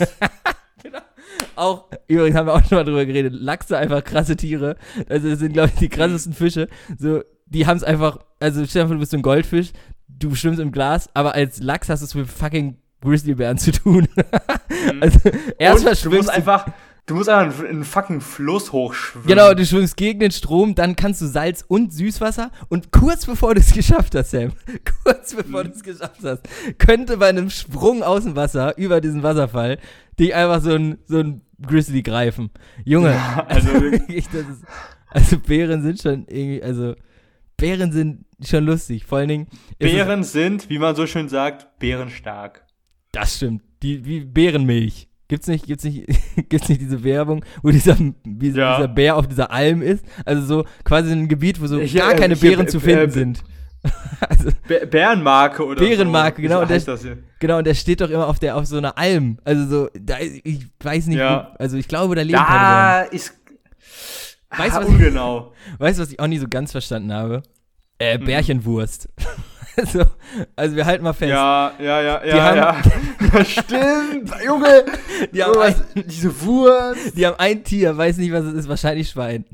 Auch, übrigens haben wir auch schon mal drüber geredet, Lachse einfach krasse Tiere. Also das sind, glaube ich, die krassesten Fische. So, die haben es einfach, also stell dir vor, du bist so ein Goldfisch, du schwimmst im Glas, aber als Lachs hast du es mit fucking Grizzlybären zu tun. <laughs> also erstmal Und du musst schwimmst du einfach, du musst einfach einen, einen fucking Fluss hochschwimmen. Genau, du schwimmst gegen den Strom, dann kannst du Salz und Süßwasser und kurz bevor du es geschafft hast, Sam, <laughs> kurz bevor du es geschafft hast, könnte bei einem Sprung aus dem Wasser über diesen Wasserfall dich einfach so ein, so ein Grizzly greifen. Junge, <laughs> also wirklich, das ist, also Bären sind schon irgendwie, also Bären sind schon lustig, vor allen Dingen. ist es- Bären sind, wie man so schön sagt, bärenstark. Das stimmt, die, wie Bärenmilch. Gibt's nicht, gibt's nicht, <laughs> gibt's nicht diese Werbung, wo dieser, wie Ja. dieser Bär auf dieser Alm ist? Also so quasi ein Gebiet, wo so Hier, gar äh, keine hier, Bären äh, zu finden äh, sind. <laughs> also, Bä- Bärenmarke oder Bärenmarke, so. genau, und der- genau, und der steht doch immer auf der, auf so einer Alm. Also so, da, ich weiß nicht, Ja. wo, also ich glaube, da leben keine Da ist. Weißt du, ah, was- ungenau. Bären. <laughs> Weißt du, was ich auch nie so ganz verstanden habe? Äh, Mhm. <laughs> Also, also wir halten mal fest. Ja, ja, ja, Die ja, haben- ja. <laughs> Stimmt, Junge. Die haben, was, ein, diese Wurst. die haben ein Tier, weiß nicht, was es ist, wahrscheinlich Schwein.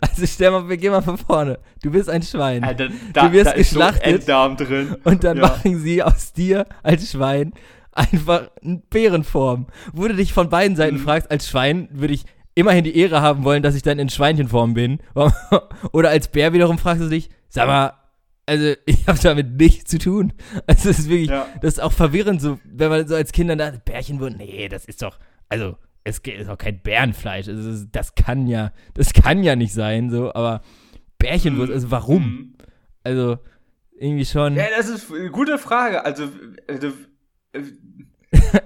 Also stell mal, wir gehen mal von vorne. Du bist ein Schwein. Alter, da, Du wirst da ist geschlachtet. so Enddarm drin. Und dann Ja. machen sie aus dir als Schwein einfach eine Bärenform. Wo du dich von beiden Seiten Mhm. fragst, als Schwein würde ich immerhin die Ehre haben wollen, dass ich dann in Schweinchenform bin. <laughs> Oder als Bär wiederum fragst du dich, sag mal, also <laughs> ich habe damit nichts zu tun. Also es ist wirklich, Ja. das ist auch verwirrend, so, wenn man so als Kind dann dachte, Bärchenwurst, nee, das ist doch, also es ist auch kein Bärenfleisch. Also das, kann ja, das kann ja nicht sein, so, aber Bärchenwurst, also warum? Mhm. Also irgendwie schon. Ja, das ist eine gute Frage. Also, also,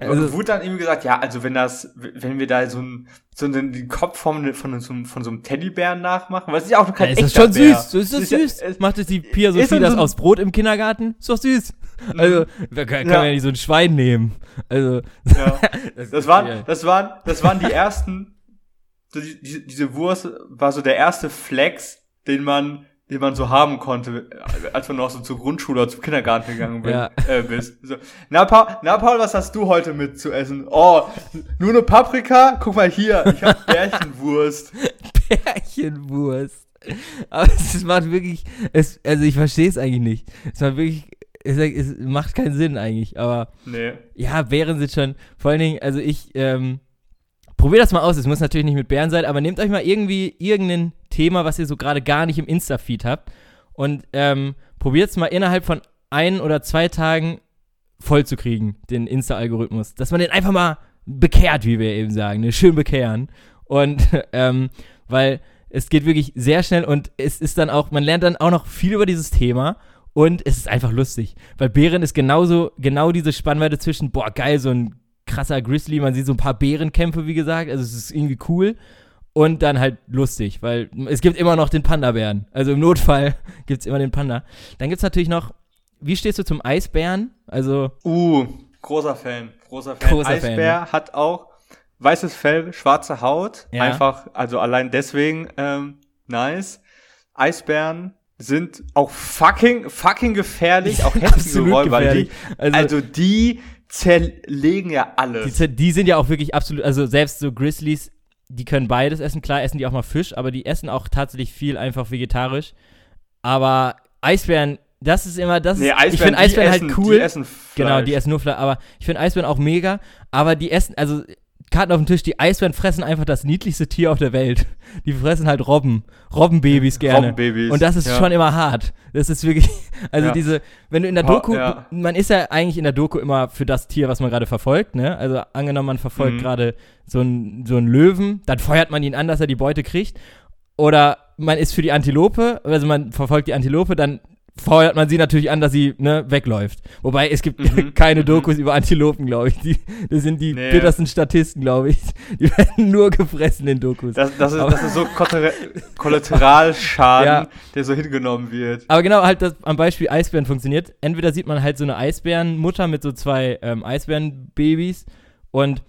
Also- wurde dann irgendwie gesagt, ja, also wenn das, wenn wir da so, ein, so den, den Kopf von, von, so, einem- von so einem Teddybären nachmachen, was ist ja auch noch kein Ja, ist das schon Bär. süß? So ist das ja- süß? es- Macht es die Pia ist Sophie so das ein- aus Brot im Kindergarten? Ist doch süß. Also, da kann, kann Ja. man ja nicht so ein Schwein nehmen. Also, Ja. <laughs> das, Das waren, ja. das waren, das waren die ersten, so die, diese Wurst war so der erste Flex, den man, den man so haben konnte, als man noch so zur Grundschule oder zum Kindergarten gegangen bin, Ja. äh, bist. So, na, Paul, na, Paul, was hast du heute mit zu essen? Oh, nur eine Paprika? Guck mal hier, ich hab <laughs> Bärchenwurst. Hähnchenwurst. Aber es macht wirklich, es, also ich verstehe es eigentlich nicht. Es macht wirklich, es, es macht keinen Sinn eigentlich. Aber Nee. ja, Bären sind schon, vor allen Dingen, also ich, ähm, probiert das mal aus. Es muss natürlich nicht mit Bären sein, aber nehmt euch mal irgendwie irgendein Thema, was ihr so gerade gar nicht im Insta-Feed habt und ähm, probiert es mal innerhalb von ein oder zwei Tagen voll zu kriegen, den Insta-Algorithmus. Dass man den einfach mal bekehrt, wie wir eben sagen, ne? schön bekehren. Und <laughs> ähm, weil es geht wirklich sehr schnell und es ist dann auch, man lernt dann auch noch viel über dieses Thema und es ist einfach lustig. Weil Bären ist genauso, genau diese Spannweite zwischen, boah, geil, so ein krasser Grizzly, man sieht so ein paar Bärenkämpfe, wie gesagt, also es ist irgendwie cool und dann halt lustig, weil es gibt immer noch den Panda-Bären. Also im Notfall <laughs> gibt es immer den Panda. Dann gibt es natürlich noch, wie stehst du zum Eisbären? Also, Uh, großer Fan. Großer Fan. Großer Fan, Eisbär hat auch weißes Fell, schwarze Haut. Ja. Einfach, also allein deswegen ähm, nice. Eisbären sind auch fucking, fucking gefährlich, auch heftige <laughs> absolut Räuber. Die, gefährlich. Also- also, die zerlegen ja alles. die, die sind ja auch wirklich absolut, also selbst so Grizzlies, die können beides essen. Klar essen die auch mal Fisch, aber die essen auch tatsächlich viel einfach vegetarisch. Aber Eisbären, das ist immer, das nee, ist, ich finde Eisbären essen, halt cool. Die essen Fleisch. Genau, die essen nur Fleisch. Aber ich finde Eisbären auch mega. Aber die essen, also Karten auf dem Tisch, die Eisbären fressen einfach das niedlichste Tier auf der Welt. Die fressen halt Robben. Robbenbabys gerne. Robbenbabys, Und das ist ja. schon immer hart. Das ist wirklich, <laughs> also Ja. diese, wenn du in der Doku, ja. man ist ja eigentlich in der Doku immer für das Tier, was man gerade verfolgt, ne? Also angenommen, man verfolgt Mhm. gerade so einen so einen Löwen, dann feuert man ihn an, dass er die Beute kriegt. Oder man ist für die Antilope, also man verfolgt die Antilope, dann feuert man sie natürlich an, dass sie ne, wegläuft. Wobei es gibt Mhm. <laughs> keine Mhm. Dokus über Antilopen, glaube ich. Die, das sind die Nee. bittersten Statisten, glaube ich. Die <laughs> werden nur gefressen in Dokus. Das, das, ist, das ist so Kollater- Kollateralschaden, Ja. der so hingenommen wird. Aber genau, halt das am Beispiel Eisbären funktioniert. Entweder sieht man halt so eine Eisbärenmutter mit so zwei ähm, Eisbärenbabys und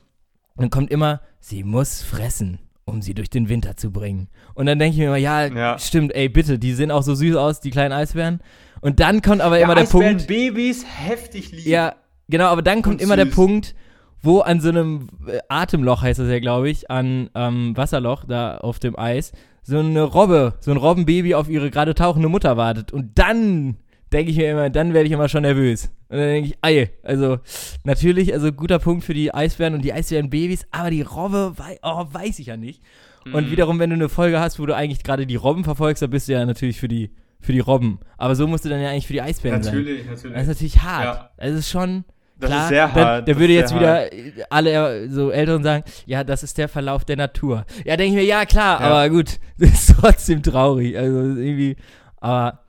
dann kommt immer, sie muss fressen, um sie durch den Winter zu bringen. Und dann denke ich mir immer, ja, Ja. stimmt, ey, bitte, die sehen auch so süß aus, die kleinen Eisbären. Und dann kommt aber immer ja, der Eisbären Punkt, Babys heftig lieb. ja, genau, aber dann kommt immer der. Punkt, wo an so einem äh, Atemloch heißt das ja, glaube ich, an ähm, Wasserloch da auf dem Eis, so eine Robbe, so ein Robbenbaby auf ihre gerade tauchende Mutter wartet. Und dann denke ich mir immer, dann werde ich immer schon nervös. Und dann denke ich, ei, also natürlich, also guter Punkt für die Eisbären und die Eisbärenbabys, aber die Robbe, wei oh, weiß ich ja nicht. Und Mhm. wiederum, wenn du eine Folge hast, wo du eigentlich gerade die Robben verfolgst, dann bist du ja natürlich für die, für die Robben. Aber so musst du dann ja eigentlich für die Eisbären sein. Natürlich, natürlich. Das ist natürlich hart. Ja. Es ist schon. Das klar, ist sehr hart. Da das würde jetzt wieder hart. alle so Älteren sagen, ja, das ist der Verlauf der Natur. Ja, denke ich mir, ja, klar, Ja. aber gut, <laughs> das ist trotzdem traurig. Also irgendwie, aber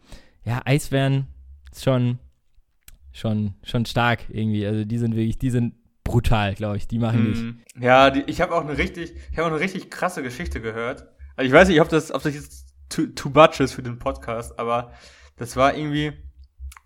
ja, Eisbären ist schon, schon, schon stark irgendwie. Also die sind wirklich, die sind brutal, glaube ich. Die machen dich. Mhm. Ja, die, ich habe auch eine richtig, ich habe auch eine richtig krasse Geschichte gehört. Also ich weiß nicht, ob das, ob das jetzt too, too much ist für den Podcast, aber das war irgendwie,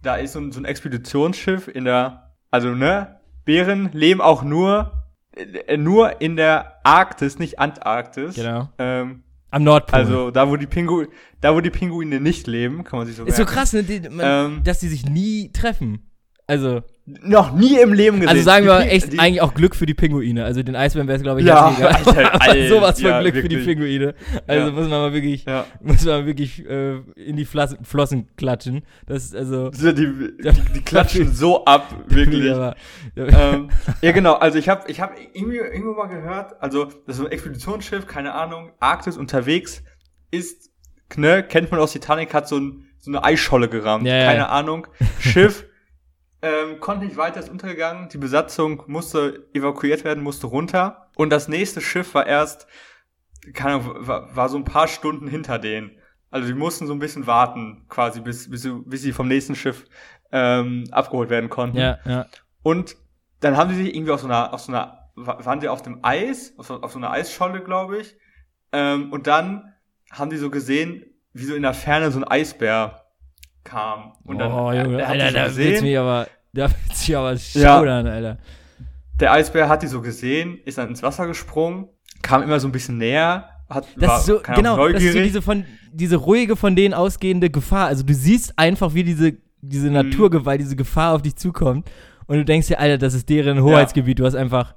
da ist so ein, so ein Expeditionsschiff in der, also ne, Bären leben auch nur, äh, nur in der Arktis, nicht Antarktis. Genau. Ähm, Am Nordpol. also da, wo die Pingu, da, wo die Pinguine nicht leben, kann man sich so ist so merken. krass, ne, die, man, Ähm, dass die sich nie treffen. Also, Noch nie im Leben gesehen. also sagen Die wir mal Ping- echt die- eigentlich auch Glück für die Pinguine. Also den Eisbären wäre es, glaube ich, Ja, egal. <laughs> Alter, sowas von ja, Glück für die wirklich. Pinguine. Also Ja. muss man mal wirklich, Ja. muss man wirklich äh, in die Flas Flossen klatschen. Das ist also Die, <laughs> die, die klatschen so ab, <laughs> wirklich. Aber, ähm, ja, genau. Also ich habe ich hab irgendwie irgendwo mal gehört, also das ist ein Expeditionsschiff, keine Ahnung, Arktis unterwegs ist, ne, kennt man aus Titanic, hat so, ein, so eine Eisscholle gerammt. Ja, ja, keine ja. Ahnung. Schiff ähm, konnte nicht weiter, ist untergegangen. Die Besatzung musste evakuiert werden, musste runter. Und das nächste Schiff war erst, keine Ahnung, war, war so ein paar Stunden hinter denen. Also die mussten so ein bisschen warten, quasi, bis, bis, sie- bis sie vom nächsten Schiff ähm, abgeholt werden konnten. ja, ja. Und dann haben sie sich irgendwie auf so einer, auf so einer, wa- waren sie auf dem Eis, auf so, auf so einer Eisscholle, glaube ich. Ähm, und dann haben die so gesehen, wie so in der Ferne so ein Eisbär kam. Und dann oh, Junge, er hat Alter, da gesehen. mich aber, da willst mich aber Ja. schaudern, Alter. Der Eisbär hat die so gesehen, ist dann ins Wasser gesprungen, kam immer so ein bisschen näher, hat, Das war ist so, keine Ahnung, genau, das ist so diese von, diese ruhige von denen ausgehende Gefahr. Also du siehst einfach, wie diese, diese Mhm. Naturgewalt, diese Gefahr auf dich zukommt und du denkst dir, Alter, das ist deren Hoheitsgebiet. Du hast einfach,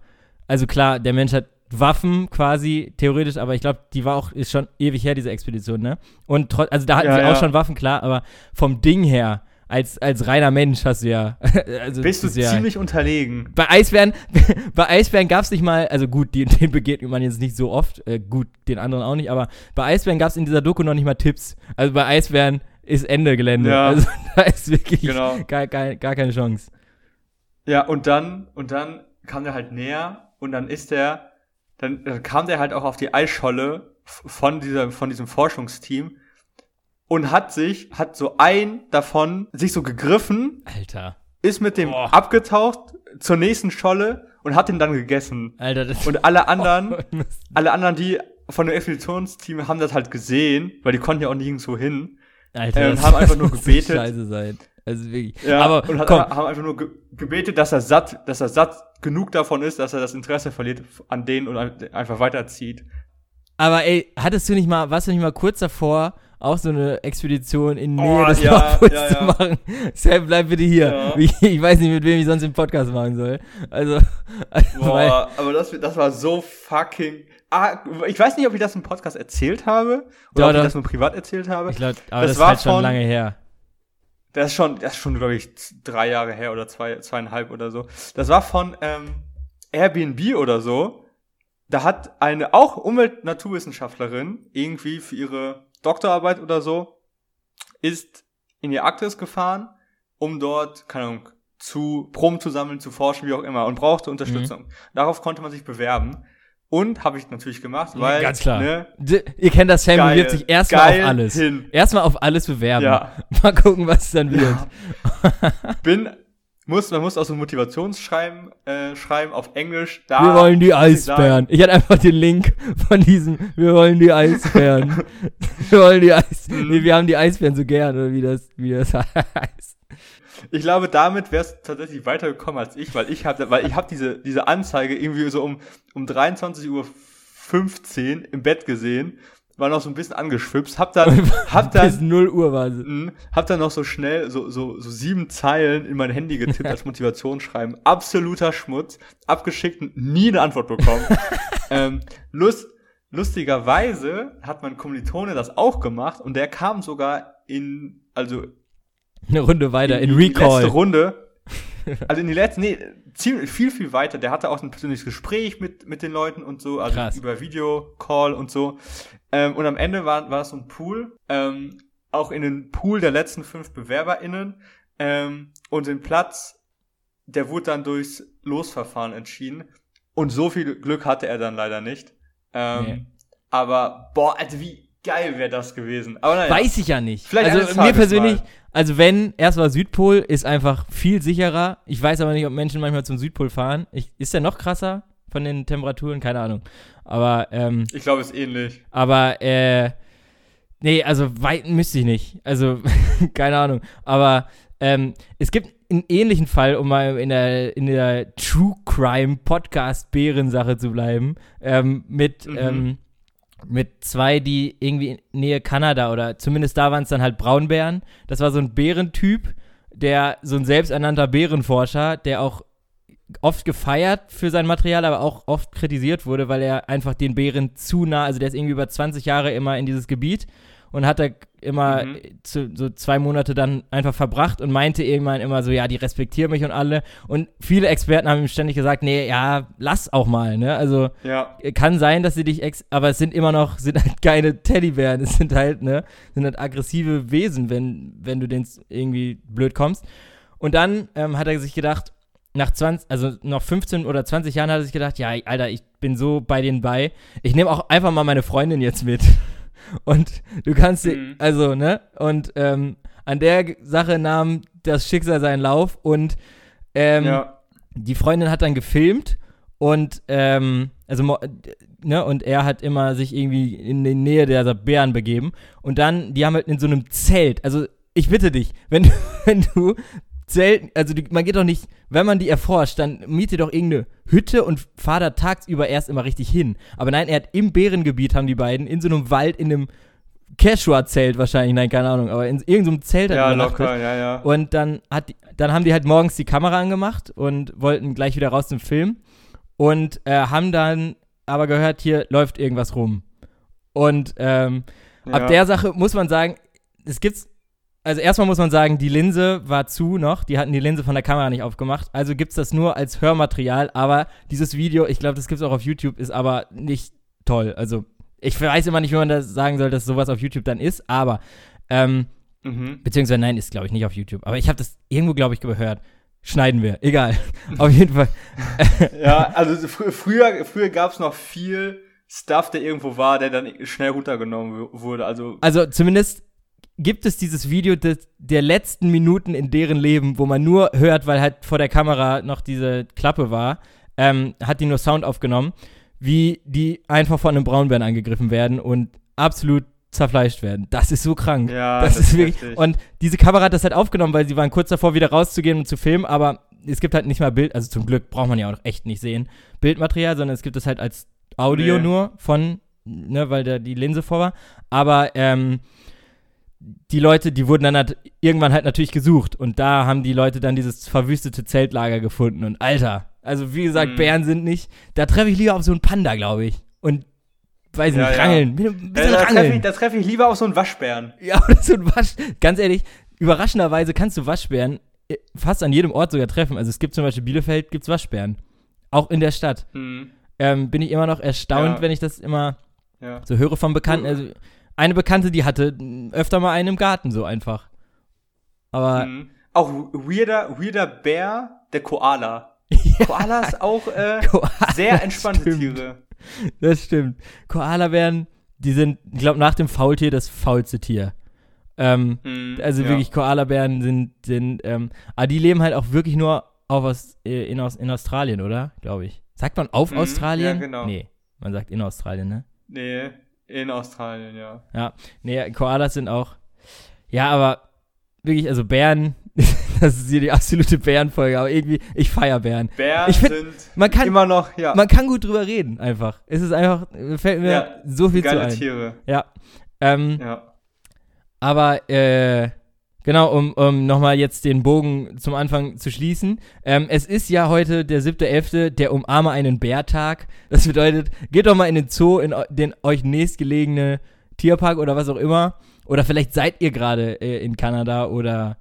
also klar, der Mensch hat Waffen quasi, theoretisch, aber ich glaube, die war auch, ist schon ewig her, diese Expedition, ne? Und trotz, also da hatten Ja, sie ja. auch schon Waffen, klar, aber vom Ding her, als, als reiner Mensch hast du ja. <laughs> Also Bist du ja, ziemlich unterlegen. bei Eisbären, <laughs> bei Eisbären gab es nicht mal, also gut, die, <laughs> den begegnet man jetzt nicht so oft, äh, gut, den anderen auch nicht, aber bei Eisbären gab es in dieser Doku noch nicht mal Tipps. Also bei Eisbären ist Ende Gelände. Ja. Also da ist wirklich Genau. gar, gar, gar keine Chance. Ja, und dann, und dann kam der halt näher und dann ist der, dann, dann kam der halt auch auf die Eisscholle von dieser, von diesem Forschungsteam und hat sich, hat so ein davon sich so gegriffen, Alter. ist mit dem Boah. abgetaucht zur nächsten Scholle und hat ihn dann gegessen. Alter, das Und alle anderen, <laughs> Oh, alle anderen, die von dem Expeditionsteam haben das halt gesehen, weil die konnten ja auch nirgendwo hin. Alter, äh, und haben einfach <laughs> nur gebetet. Scheiße sein. Also wirklich. Ja, aber und hat, komm, haben einfach nur ge gebetet, dass er satt, dass er satt genug davon ist, dass er das Interesse verliert an denen und ein- einfach weiterzieht. aber ey, hattest du nicht mal, warst du nicht mal kurz davor, auch so eine Expedition in Nähe Oh, des ja, Nordpols ja, zu ja. machen? <laughs> Sam, bleib bitte hier. Ja. <laughs> Ich, ich weiß nicht, mit wem ich sonst den Podcast machen soll. Also, <laughs> also Boah, aber das, das war so fucking. Ah, ich weiß nicht, ob ich das im Podcast erzählt habe oder Doch, ob ich doch. das nur privat erzählt habe. ich glaube, aber Das das, war halt schon von- lange her. Das ist schon, das ist schon, glaube ich, drei Jahre her oder zwei, zweieinhalb oder so. Das war von ähm, Airbnb oder so. Da hat eine auch Umwelt-Naturwissenschaftlerin irgendwie für ihre Doktorarbeit oder so ist in die Arktis gefahren, um dort, keine Ahnung, zu Proben zu sammeln, zu forschen, wie auch immer, und brauchte Unterstützung. Mhm. Darauf konnte man sich bewerben. Und habe ich natürlich gemacht, weil Ganz klar. Ne, ihr kennt das, Sam Geil. bewirbt sich erstmal auf alles. hin. Erstmal auf alles bewerben. Ja. <laughs> Mal gucken, was es dann wird. Ja. <laughs> bin muss man muss auch so ein Motivationsschreiben äh, schreiben auf Englisch. Da Wir wollen die ich Eisbären. Ich hatte einfach den Link von diesem, wir wollen die Eisbären. <laughs> wir wollen die Eisbären. Mhm. Nee, wir haben die Eisbären so gern, oder wie das, wie das heißt. Ich glaube, damit wärst du tatsächlich weitergekommen als ich, weil ich habe, weil ich habe diese diese Anzeige irgendwie so um um 23 Uhr 15 im Bett gesehen, war noch so ein bisschen angeschwipst, hab dann <laughs> hab Bis dann 0 Uhr war sie. Mhm. Hab dann noch so schnell so, so, so sieben Zeilen in mein Handy getippt <laughs> als Motivationsschreiben. Absoluter Schmutz. Abgeschickt und nie eine Antwort bekommen. <laughs> ähm, lust, lustigerweise hat mein Kommilitone das auch gemacht und der kam sogar in, also Eine Runde weiter, in, die letzte Recall. Runde. <laughs> Also in die letzte, nee, ziemlich viel, viel weiter. Der hatte auch ein persönliches Gespräch mit, mit den Leuten und so, also Krass. über Videocall und so. Ähm, und am Ende war, war es so ein Pool, ähm, auch in den Pool der letzten fünf BewerberInnen. Ähm, und den Platz, der wurde dann durchs Losverfahren entschieden. Und so viel Glück hatte er dann leider nicht. Ähm, Nee. Aber, boah, also wie geil wäre das gewesen. Aber naja. Weiß ich ja nicht. Vielleicht also mir persönlich, mal. Also wenn, erstmal Südpol ist einfach viel sicherer. Ich weiß aber nicht, ob Menschen manchmal zum Südpol fahren. Ich, ist der noch krasser von den Temperaturen? Keine Ahnung. Aber, ähm, Ich glaube, es ist ähnlich. aber, äh, nee, also weit müsste ich nicht. Also, <laughs> keine Ahnung. Aber, ähm, es gibt einen ähnlichen Fall, um mal in der, in der True Crime Podcast Bärensache zu bleiben, ähm, mit, Mhm. ähm, mit zwei, die irgendwie in Nähe Kanada oder zumindest da waren es dann halt Braunbären. Das war so ein Bärentyp, der so ein selbsternannter Bärenforscher, der auch oft gefeiert für sein Material, aber auch oft kritisiert wurde, weil er einfach den Bären zu nah, also der ist irgendwie über 20 Jahre immer in dieses Gebiet und hat da immer Mhm. zu, so zwei Monate dann einfach verbracht und meinte irgendwann immer so, ja, die respektieren mich und alle. Und viele Experten haben ihm ständig gesagt, nee, ja, lass auch mal, ne? Also Ja. kann sein, dass sie dich ex aber es sind immer noch, <laughs> sind halt keine Teddybären, es sind halt, ne, sind halt aggressive Wesen, wenn, wenn du denen irgendwie blöd kommst. Und dann ähm, hat er sich gedacht, nach 20, also noch 15 oder 20 Jahren hat er sich gedacht, ja, Alter, ich bin so bei denen bei. Ich nehme auch einfach mal meine Freundin jetzt mit. Und du kannst, Mhm. also, ne? Und ähm, an der Sache nahm das Schicksal seinen Lauf und ähm, ja. die Freundin hat dann gefilmt und ähm, also ne und er hat immer sich irgendwie in die Nähe der Bären begeben und dann die haben halt in so einem Zelt also ich bitte dich wenn du, <laughs> wenn du Zelt also die, man geht doch nicht wenn man die erforscht dann miete doch irgendeine Hütte und fahr da tagsüber erst immer richtig hin aber nein er hat im Bärengebiet haben die beiden in so einem Wald in einem Quechua-Zelt wahrscheinlich nein keine Ahnung aber in irgendeinem Zelt hat Ja, er locker, ja, ja. Und dann, hat, die- dann haben die halt morgens die Kamera angemacht und wollten gleich wieder raus zum Film. Und äh, haben dann aber gehört, hier läuft irgendwas rum. Und ähm, ab Ja. der Sache muss man sagen, es gibt's, also erstmal muss man sagen, die Linse war zu noch, die hatten die Linse von der Kamera nicht aufgemacht, also gibt's das nur als Hörmaterial, aber dieses Video, ich glaube, das gibt's auch auf YouTube, ist aber nicht toll. Also ich weiß immer nicht, wie man das sagen soll, dass sowas auf YouTube dann ist, aber ähm, Mhm. Beziehungsweise nein, ist glaube ich nicht auf YouTube. Aber ich habe das irgendwo, glaube ich, gehört. Schneiden wir. Egal. <laughs> auf jeden Fall. <laughs> Ja, also fr früher, früher gab es noch viel Stuff, der irgendwo war, der dann schnell runtergenommen wurde. Also, Also zumindest gibt es dieses Video des, der letzten Minuten in deren Leben, wo man nur hört, weil halt vor der Kamera noch diese Klappe war, ähm, hat die nur Sound aufgenommen, wie die einfach von einem Braunbären angegriffen werden und absolut zerfleischt werden. Das ist so krank. ja, das, ist wirklich. heftig. Und diese Kamera hat das halt aufgenommen, weil sie waren kurz davor, wieder rauszugehen und zu filmen, aber es gibt halt nicht mal Bild, also zum Glück braucht man ja auch echt nicht sehen, Bildmaterial, sondern es gibt es halt als Audio Nee. nur von, ne, weil da die Linse vor war. Aber ähm, die Leute, die wurden dann halt irgendwann halt natürlich gesucht und da haben die Leute dann dieses verwüstete Zeltlager gefunden und Alter, also wie gesagt, Mhm. Bären sind nicht, da treffe ich lieber auf so einen Panda, glaube ich. Und weiß Ja, nicht, ja. rangeln. Ein bisschen Ja, da treffe ich, da treff ich lieber auf so einen Waschbären. <laughs> Ja, oder so ein Wasch. Ganz ehrlich, überraschenderweise kannst du Waschbären äh, fast an jedem Ort sogar treffen. Also es gibt zum Beispiel Bielefeld, gibt's Waschbären. Auch in der Stadt. Hm, Ähm, bin ich immer noch erstaunt, Ja. wenn ich das immer ja. so höre von Bekannten. Also eine Bekannte, die hatte öfter mal einen im Garten, so einfach. Aber Hm. Auch weirder, weirder Bär, der Koala. <laughs> Koalas auch äh, <laughs> Koala, sehr entspannte stimmt. Tiere. das stimmt. Koalabären, die sind, ich glaube, nach dem Faultier das faulste Tier. Ähm, Hm, Also ja. wirklich, Koalabären sind, sind ähm, aber die leben halt auch wirklich nur auf Aus, äh, in, Aus, in Australien, oder? Glaube ich. Sagt man auf Mhm, Australien? ja, genau. Nee, man sagt in Australien, ne? Nee, in Australien, ja. Ja, nee, Koalas sind auch, ja, aber wirklich, also Bären, <laughs> das ist hier die absolute Bärenfolge, aber irgendwie, ich feier Bären. Bären Ich find, sind Man kann, immer noch, ja, man kann gut drüber reden, einfach. Es ist einfach, fällt mir Ja, so viel zu geile ein. Tiere. Ja, ähm, Ja. Aber äh, genau, um, um nochmal jetzt den Bogen zum Anfang zu schließen. Ähm, es ist ja heute der 7.11., der Umarme einen Bärtag. Das bedeutet, geht doch mal in den Zoo, in den euch nächstgelegene Tierpark oder was auch immer. Oder vielleicht seid ihr gerade äh, in Kanada oder.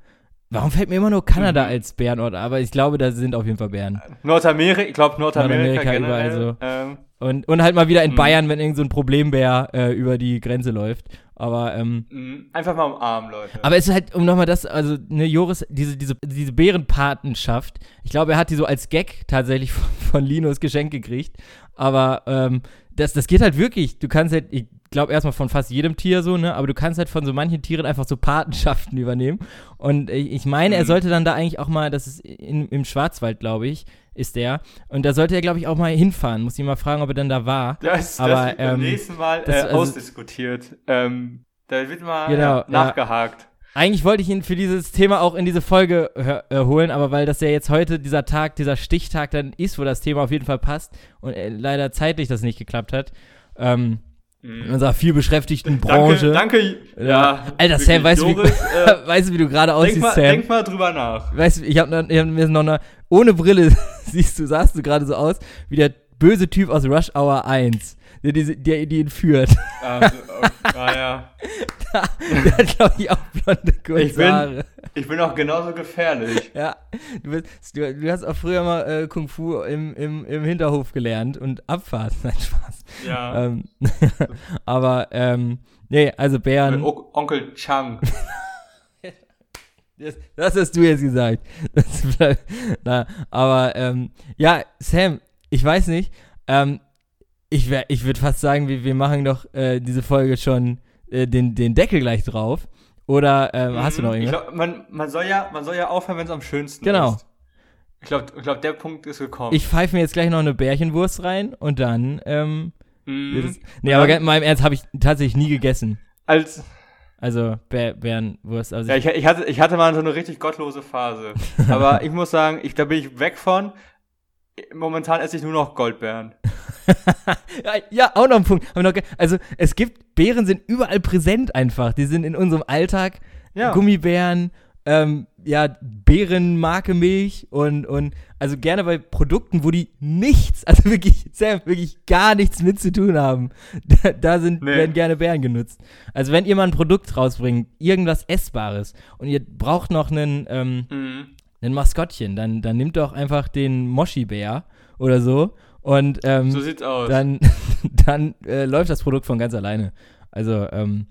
Warum fällt mir immer nur Kanada Mhm. als Bärenort? Aber ich glaube, da sind auf jeden Fall Bären. Nordamerika, ich glaube Nordamerika, Nordamerika, generell. überall so. Ähm, Und, und halt mal wieder in Mhm. Bayern, wenn irgend so ein Problembär äh, über die Grenze läuft. Aber ähm, mh, einfach mal umarmen, Leute. Aber es ist halt, um nochmal das, also, ne, Joris, diese, diese, diese Bärenpatenschaft, ich glaube, er hat die so als Gag tatsächlich <laughs> von, von Linus geschenkt gekriegt. Aber ähm, das, das geht halt wirklich. Du kannst halt, ich glaube erstmal von fast jedem Tier so, ne, aber du kannst halt von so manchen Tieren einfach so Patenschaften übernehmen. Und ich, ich meine, er Mhm. sollte dann da eigentlich auch mal, das ist in, im Schwarzwald, glaube ich, ist der. Und da sollte er, glaube ich, auch mal hinfahren. Muss ihn mal fragen, ob er dann da war. das, aber, das wird beim ähm, nächsten Mal das- äh, also- ausdiskutiert. Ähm, da wird mal Genau, ja, ja. nachgehakt. Eigentlich wollte ich ihn für dieses Thema auch in diese Folge äh, holen, aber weil das ja jetzt heute dieser Tag, dieser Stichtag dann ist, wo das Thema auf jeden Fall passt und äh, leider zeitlich das nicht geklappt hat, ähm, in Mhm. unserer vielbeschäftigten Branche. Danke, danke. Ja, Alter, Sam, weißt du, wie, <laughs> äh, weißt du, wie du gerade denk, aussiehst, mal, Sam? denk mal drüber nach. Weißt du, ich habe hab mir noch eine, ohne Brille, <laughs> siehst du, sahst du gerade so aus, wie der böse Typ aus Rush Hour 1, der, diese, der die ihn führt. Ah, so, oh, ah, ja. <laughs> der hat, glaube ich, auch blonde kurze Ich bin- Haare. Ich bin auch genauso gefährlich. Ja, du, bist, du, du hast auch früher mal äh, Kung Fu im, im, im Hinterhof gelernt und Abfahrt. <laughs> Nein, Spaß. Ja. Ähm, <laughs> aber, ähm, nee, also Mit Bären, O Onkel Chang. das, das hast du jetzt gesagt. Das, na, aber, ähm, ja, Sam, ich weiß nicht, ähm, ich, wär- ich würde fast sagen, wir, wir machen doch äh, diese Folge schon äh, den, den Deckel gleich drauf. Oder ähm, hast du noch Mhm. Irgendwas? glaub, man, man, soll ja, man soll ja aufhören, wenn es am schönsten Genau. ist. Ich glaube, ich glaub, der Punkt ist gekommen. Ich pfeife mir jetzt gleich noch eine Bärchenwurst rein und dann, ähm, Mhm. wird es- nee, aber in meinem Ernst habe ich tatsächlich nie gegessen. Als, Also Bär, Bärenwurst. Also ja, ich, ich, hatte, ich hatte mal so eine richtig gottlose Phase. <laughs> Aber ich muss sagen, ich, da bin ich weg von. Momentan esse ich nur noch Goldbeeren. <laughs> ja, auch noch ein Punkt. Also es gibt, Bären sind überall präsent einfach. Die sind in unserem Alltag. Ja. Gummibären, ähm, ja, Beerenmarke Milch und, und also gerne bei Produkten, wo die nichts, <laughs> also wirklich, Sam, wirklich gar nichts mit zu tun haben. <laughs> Da, da sind, Nee. werden gerne Beeren genutzt. Also wenn ihr mal ein Produkt rausbringt, irgendwas Essbares und ihr braucht noch einen, ähm, Mhm. Ein Maskottchen, dann, dann nimmt doch einfach den Moshi-Bär oder so und ähm, So sieht's aus. dann, <laughs> dann äh, läuft das Produkt von ganz alleine. Also, ähm,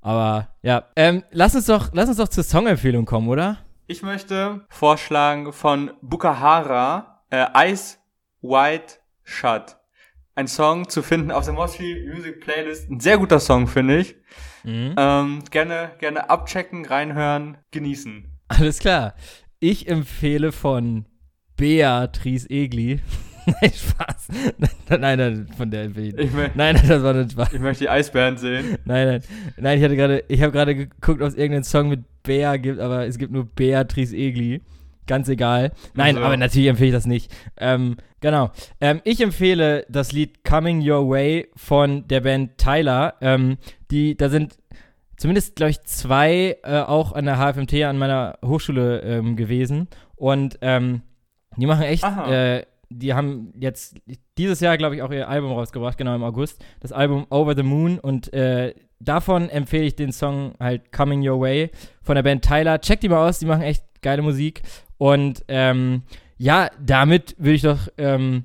aber ja, ähm, lass uns doch, lass uns doch zur Songempfehlung kommen, oder? Ich möchte vorschlagen von Bukahara äh, Ice White Shut. Ein Song zu finden auf der Moshi Music Playlist. Ein sehr guter Song, finde ich. Mhm. Ähm, gerne, gerne abchecken, reinhören, genießen. Alles klar. Ich empfehle von Beatrice Egli. <laughs> nein, Spaß. Nein, nein, nein, von der empfehle ich. Nein, nein, das war nicht Spaß. ich möchte die Eisbären sehen. Nein, nein. Nein, ich hatte gerade, ich habe gerade geguckt, ob es irgendeinen Song mit Bea gibt, aber es gibt nur Beatrice Egli. Ganz egal. Nein, So. aber natürlich empfehle ich das nicht. Ähm, genau. Ähm, ich empfehle das Lied Coming Your Way von der Band Tyler. Ähm, die, da sind zumindest, glaube ich, zwei äh, auch an der HFMT an meiner Hochschule ähm, gewesen. Und ähm, die machen echt, äh, die haben jetzt dieses Jahr, glaube ich, auch ihr Album rausgebracht, genau im August. Das Album Over the Moon. Und äh, davon empfehle ich den Song halt Coming Your Way von der Band Tyler. Checkt die mal aus, die machen echt geile Musik. Und ähm, ja, damit würde ich doch ähm,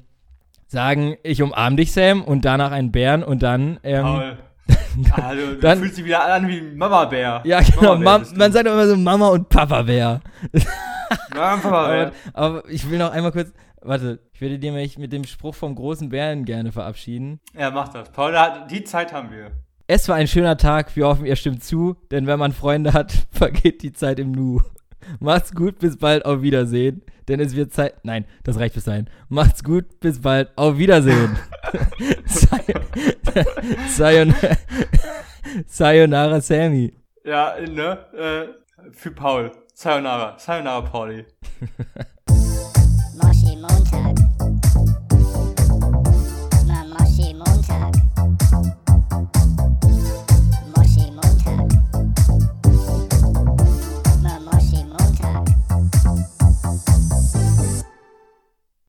sagen, ich umarme dich, Sam, und danach einen Bären und dann. Ähm, Paul. <laughs> Ah, du, dann- fühlst dich wieder an wie Mama-Bär. ja, genau. Mama-Bär Mam bist du. man sagt doch immer so Mama und Papa Bär. Ja, Mama-Bär. <laughs> Aber, aber ich will noch einmal kurz. Warte, ich würde dir mich mit dem Spruch vom großen Bären gerne verabschieden. Ja, mach das. Paul, da- die Zeit haben wir. Es war ein schöner Tag, wir hoffen, ihr stimmt zu, denn wenn man Freunde hat, <laughs> vergeht die Zeit im Nu. <laughs> Macht's gut, bis bald, auf Wiedersehen. Denn es wird Zeit. Nein, das reicht bis dahin. Macht's gut, bis bald, auf Wiedersehen. <laughs> <laughs> Sayon Sayonara Sammy. Ja, ne? Äh, für Paul. Sayonara. Sayonara Pauli. Moshi Montag.